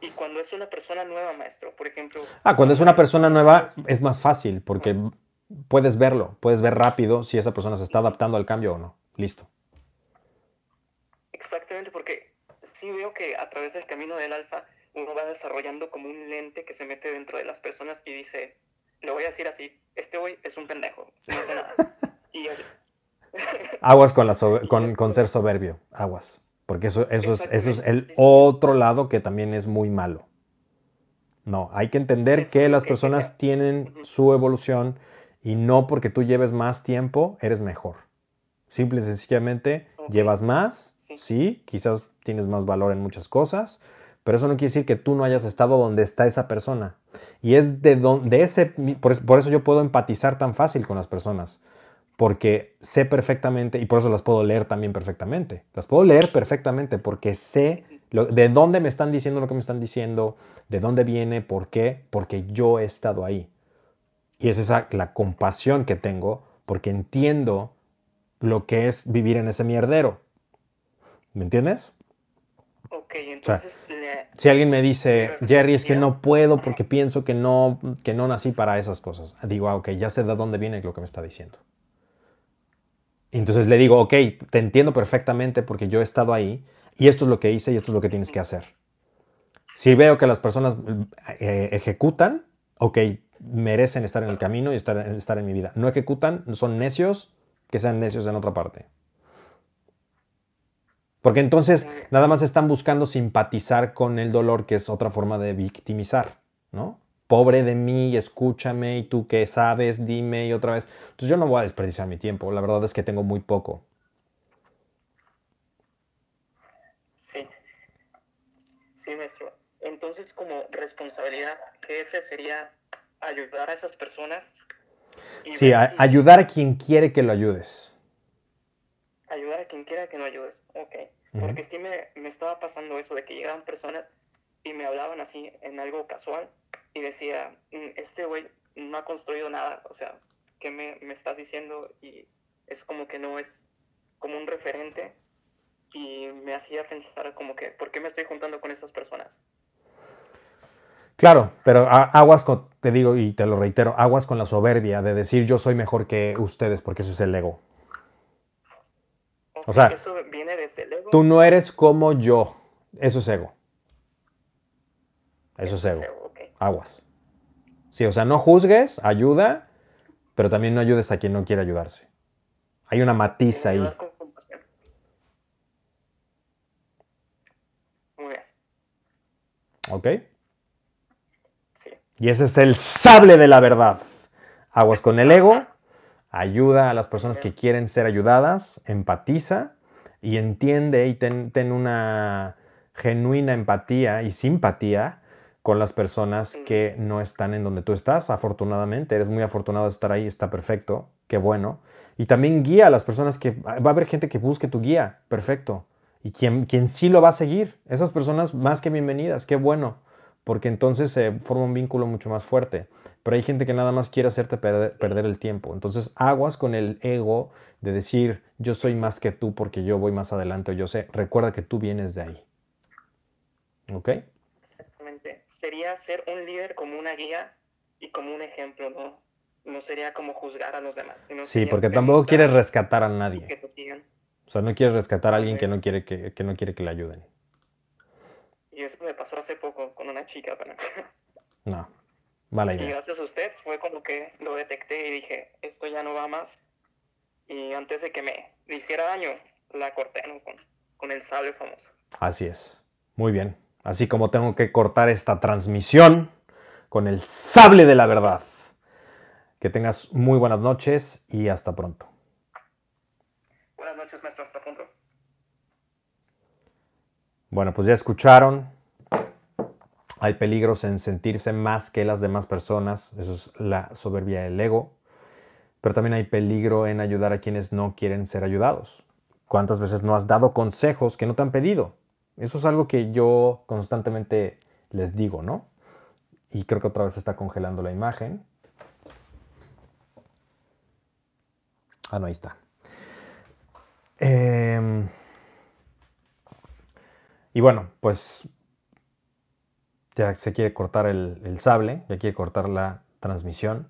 Y cuando es una persona nueva, maestro, por ejemplo. Ah, cuando es una persona nueva es más fácil porque puedes verlo, puedes ver rápido si esa persona se está adaptando al cambio o no. Listo. Exactamente, porque sí veo que a través del camino del alfa uno va desarrollando como un lente que se mete dentro de las personas y dice, le voy a decir así, este güey es un pendejo, no hace nada. y Aguas con, la con, con, ser soberbio, aguas. Porque eso, eso, es, eso es el otro lado que también es muy malo. No, hay que entender que las personas tienen su evolución y no porque tú lleves más tiempo eres mejor. Simple y sencillamente llevas más, sí. quizás tienes más valor en muchas cosas, pero eso no quiere decir que tú no hayas estado donde está esa persona. Y es de, donde ese, por eso yo puedo empatizar tan fácil con las personas porque sé perfectamente, y por eso las puedo leer también perfectamente. Las puedo leer perfectamente porque sé de dónde me están diciendo lo que me están diciendo, de dónde viene, por qué, porque yo he estado ahí. Y es esa la compasión que tengo porque entiendo lo que es vivir en ese mierdero. ¿Me entiendes? Ok, entonces... si alguien me dice, Jerry, es que no puedo porque pienso que no, que no nací para esas cosas, digo, ah, ok, ya sé de dónde viene lo que me está diciendo. Entonces le digo, ok, te entiendo perfectamente porque yo he estado ahí y esto es lo que hice y esto es lo que tienes que hacer. Si veo que las personas eh, ejecutan, ok, merecen estar en el camino y estar, estar en mi vida. No ejecutan, son necios, que sean necios en otra parte. Porque entonces nada más están buscando simpatizar con el dolor, que es otra forma de victimizar, ¿no? pobre de mí, escúchame y tú qué sabes, dime y otra vez. Entonces yo no voy a desperdiciar mi tiempo, la verdad es que tengo muy poco. Sí, sí, maestro. Entonces como responsabilidad, ¿qué ese sería ayudar a esas personas. Sí, ayudar a quien quiere que lo ayudes. Ayudar a quien quiera que lo ayudes, ok. Porque sí me, me estaba pasando eso de que llegaban personas y me hablaban así en algo casual y decía, mm, este güey no ha construido nada, o sea, ¿qué me, me, estás diciendo? Y es como que no es como un referente y me hacía pensar como que, ¿por qué me estoy juntando con esas personas? Claro, pero aguas con, te digo y te lo reitero, aguas con la soberbia de decir yo soy mejor que ustedes porque eso es el ego. O sea, eso viene desde el ego. Tú no eres como yo, eso es ego. Eso, es ego aguas. Sí, o sea, no juzgues, ayuda, pero también no ayudes a quien no quiere ayudarse. Hay una matiz ahí. Muy bien. ¿Ok? Sí. Y ese es el sable de la verdad. Aguas con el ego, ayuda a las personas que quieren ser ayudadas, empatiza y entiende y ten una genuina empatía y simpatía con las personas que no están en donde tú estás, afortunadamente. Eres muy afortunado de estar ahí, está perfecto, qué bueno. Y también guía a las personas que... Va a haber gente que busque tu guía, perfecto. Y quien, quien sí lo va a seguir, esas personas más que bienvenidas, qué bueno, porque entonces se forma un vínculo mucho más fuerte. Pero hay gente que nada más quiere hacerte perder, perder el tiempo. Entonces aguas con el ego de decir, yo soy más que tú porque yo voy más adelante o yo sé. Recuerda que tú vienes de ahí. ¿Ok? sería ser un líder como una guía y como un ejemplo, ¿no? No sería como juzgar a los demás. sí, porque tampoco quieres rescatar a nadie. O sea, no quieres rescatar a alguien que no quiere que, que, no quiere que le ayuden. Y eso me pasó hace poco con una chica. Pero... No, mala idea. Y gracias a usted fue como que lo detecté y dije, esto ya no va más. Y antes de que me hiciera daño, la corté con, con el sable famoso. Así es. Muy bien. Así como tengo que cortar esta transmisión con el sable de la verdad. Que tengas muy buenas noches y hasta pronto. Buenas noches, maestro. Hasta pronto. Bueno, pues ya escucharon. Hay peligros en sentirse más que las demás personas. Eso es la soberbia del ego. Pero también hay peligro en ayudar a quienes no quieren ser ayudados. ¿Cuántas veces no has dado consejos que no te han pedido? Eso es algo que yo constantemente les digo, ¿no? Y creo que otra vez está congelando la imagen. Ah, no, ahí está. Em, y bueno, pues ya se quiere cortar el, sable, ya quiere cortar la transmisión.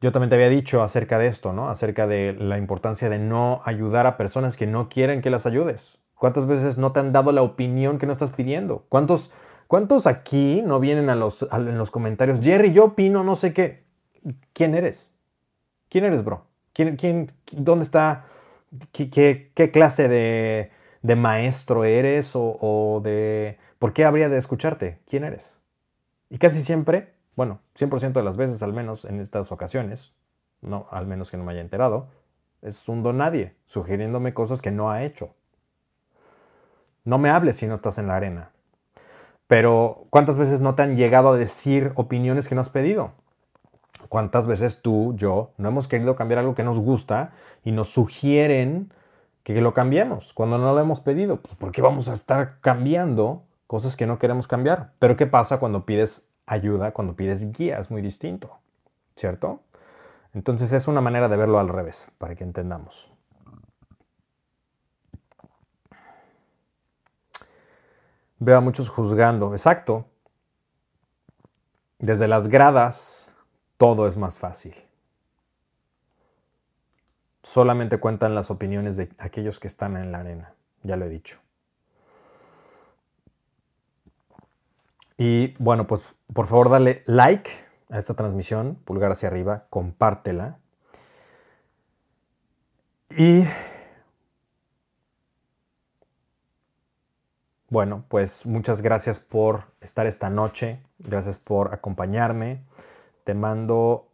Yo también te había dicho acerca de esto, ¿no? Acerca de la importancia de no ayudar a personas que no quieren que las ayudes. ¿Cuántas veces no te han dado la opinión que no estás pidiendo? ¿Cuántos, cuántos aquí no vienen a los, en los comentarios? Jerry, yo opino, no sé qué. ¿Quién eres? ¿Quién eres, bro? ¿Quién, quién, ¿Dónde está? ¿Qué, qué, clase de, de, maestro eres o, o de... ¿Por qué habría de escucharte? ¿Quién eres? Y casi siempre, bueno, 100% de las veces al menos en estas ocasiones, no, al menos que no me haya enterado, es un don nadie, sugiriéndome cosas que no ha hecho. No me hables si no estás en la arena. Pero ¿cuántas veces no te han llegado a decir opiniones que no has pedido? ¿Cuántas veces tú, yo, no hemos querido cambiar algo que nos gusta y nos sugieren que lo cambiemos cuando no lo hemos pedido? Pues ¿por qué vamos a estar cambiando cosas que no queremos cambiar? Pero ¿qué pasa cuando pides ayuda, cuando pides guía? Es muy distinto, ¿cierto? Entonces es una manera de verlo al revés, para que entendamos. Veo a muchos juzgando. Exacto. Desde las gradas todo es más fácil. Solamente cuentan las opiniones de aquellos que están en la arena. Ya lo he dicho. Y bueno, pues por favor dale like a esta transmisión, pulgar hacia arriba, compártela. Y Bueno, pues muchas gracias por estar esta noche, gracias por acompañarme. Te mando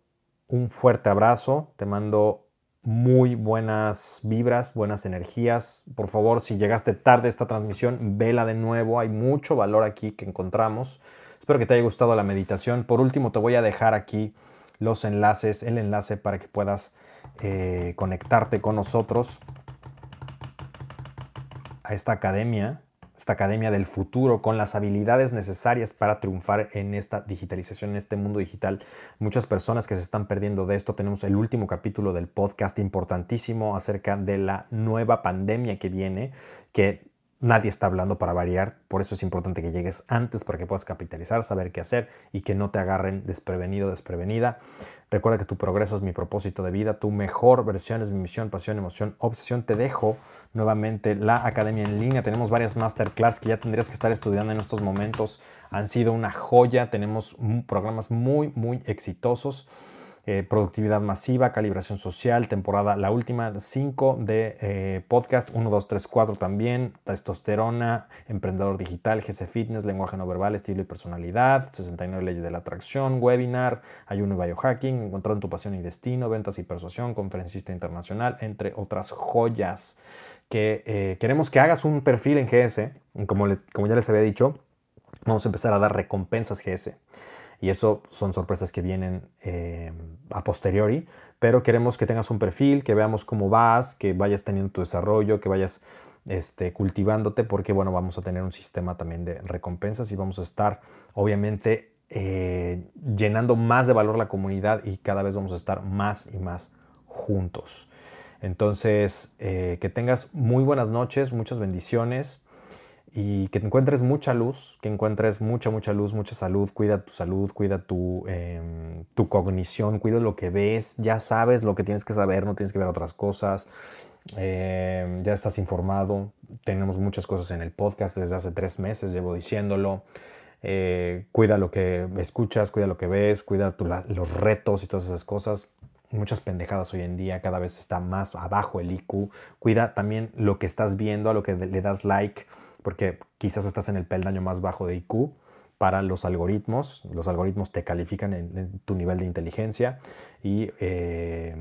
un fuerte abrazo, te mando muy buenas vibras, buenas energías. Por favor, si llegaste tarde a esta transmisión, vela de nuevo, hay mucho valor aquí que encontramos. Espero que te haya gustado la meditación. Por último, te voy a dejar aquí los enlaces, el enlace para que puedas eh, conectarte con nosotros a esta academia esta academia del futuro con las habilidades necesarias para triunfar en esta digitalización, en este mundo digital. Muchas personas que se están perdiendo de esto. Tenemos el último capítulo del podcast importantísimo acerca de la nueva pandemia que viene, que nadie está hablando para variar. Por eso es importante que llegues antes para que puedas capitalizar, saber qué hacer y que no te agarren desprevenido, desprevenida. Recuerda que tu progreso es mi propósito de vida, tu mejor versión es mi misión, pasión, emoción, obsesión. Te dejo nuevamente la academia en línea. Tenemos varias masterclass que ya tendrías que estar estudiando en estos momentos. Han sido una joya. Tenemos programas muy, muy exitosos. Eh, productividad masiva, calibración social, temporada, la última 5 de eh, podcast, 1, 2, 3, 4 también, testosterona, emprendedor digital, GC Fitness, lenguaje no verbal, estilo y personalidad, 69 leyes de la atracción, webinar, ayuno y biohacking, encontrando tu pasión y destino, ventas y persuasión, conferencista internacional, entre otras joyas que eh, queremos que hagas un perfil en GS, como, como ya les había dicho, vamos a empezar a dar recompensas GS y eso son sorpresas que vienen eh, a posteriori, pero queremos que tengas un perfil, que veamos cómo vas, que vayas teniendo tu desarrollo, que vayas este, cultivándote, porque bueno, vamos a tener un sistema también de recompensas y vamos a estar obviamente eh, llenando más de valor la comunidad y cada vez vamos a estar más y más juntos. Entonces, eh, que tengas muy buenas noches, muchas bendiciones y que encuentres mucha luz, que encuentres mucha, mucha luz, mucha salud, cuida tu salud, cuida tu, em, tu cognición, cuida lo que ves, ya sabes lo que tienes que saber, no tienes que ver otras cosas, em, ya estás informado, tenemos muchas cosas en el podcast desde hace tres meses, llevo diciéndolo. Eh, cuida lo que escuchas, cuida lo que ves, cuida los retos y todas esas cosas muchas pendejadas hoy en día, cada vez está más abajo el IQ. Cuida también lo que estás viendo, a lo que le das like porque quizás estás en el peldaño más bajo de IQ para los algoritmos. Los algoritmos te califican en, tu nivel de inteligencia y eh,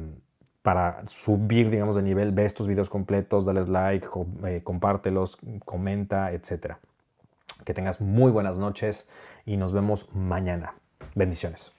para subir, digamos, de nivel, ve estos videos completos, dale like, eh, compártelos, comenta, etc. Que tengas muy buenas noches y nos vemos mañana. Bendiciones.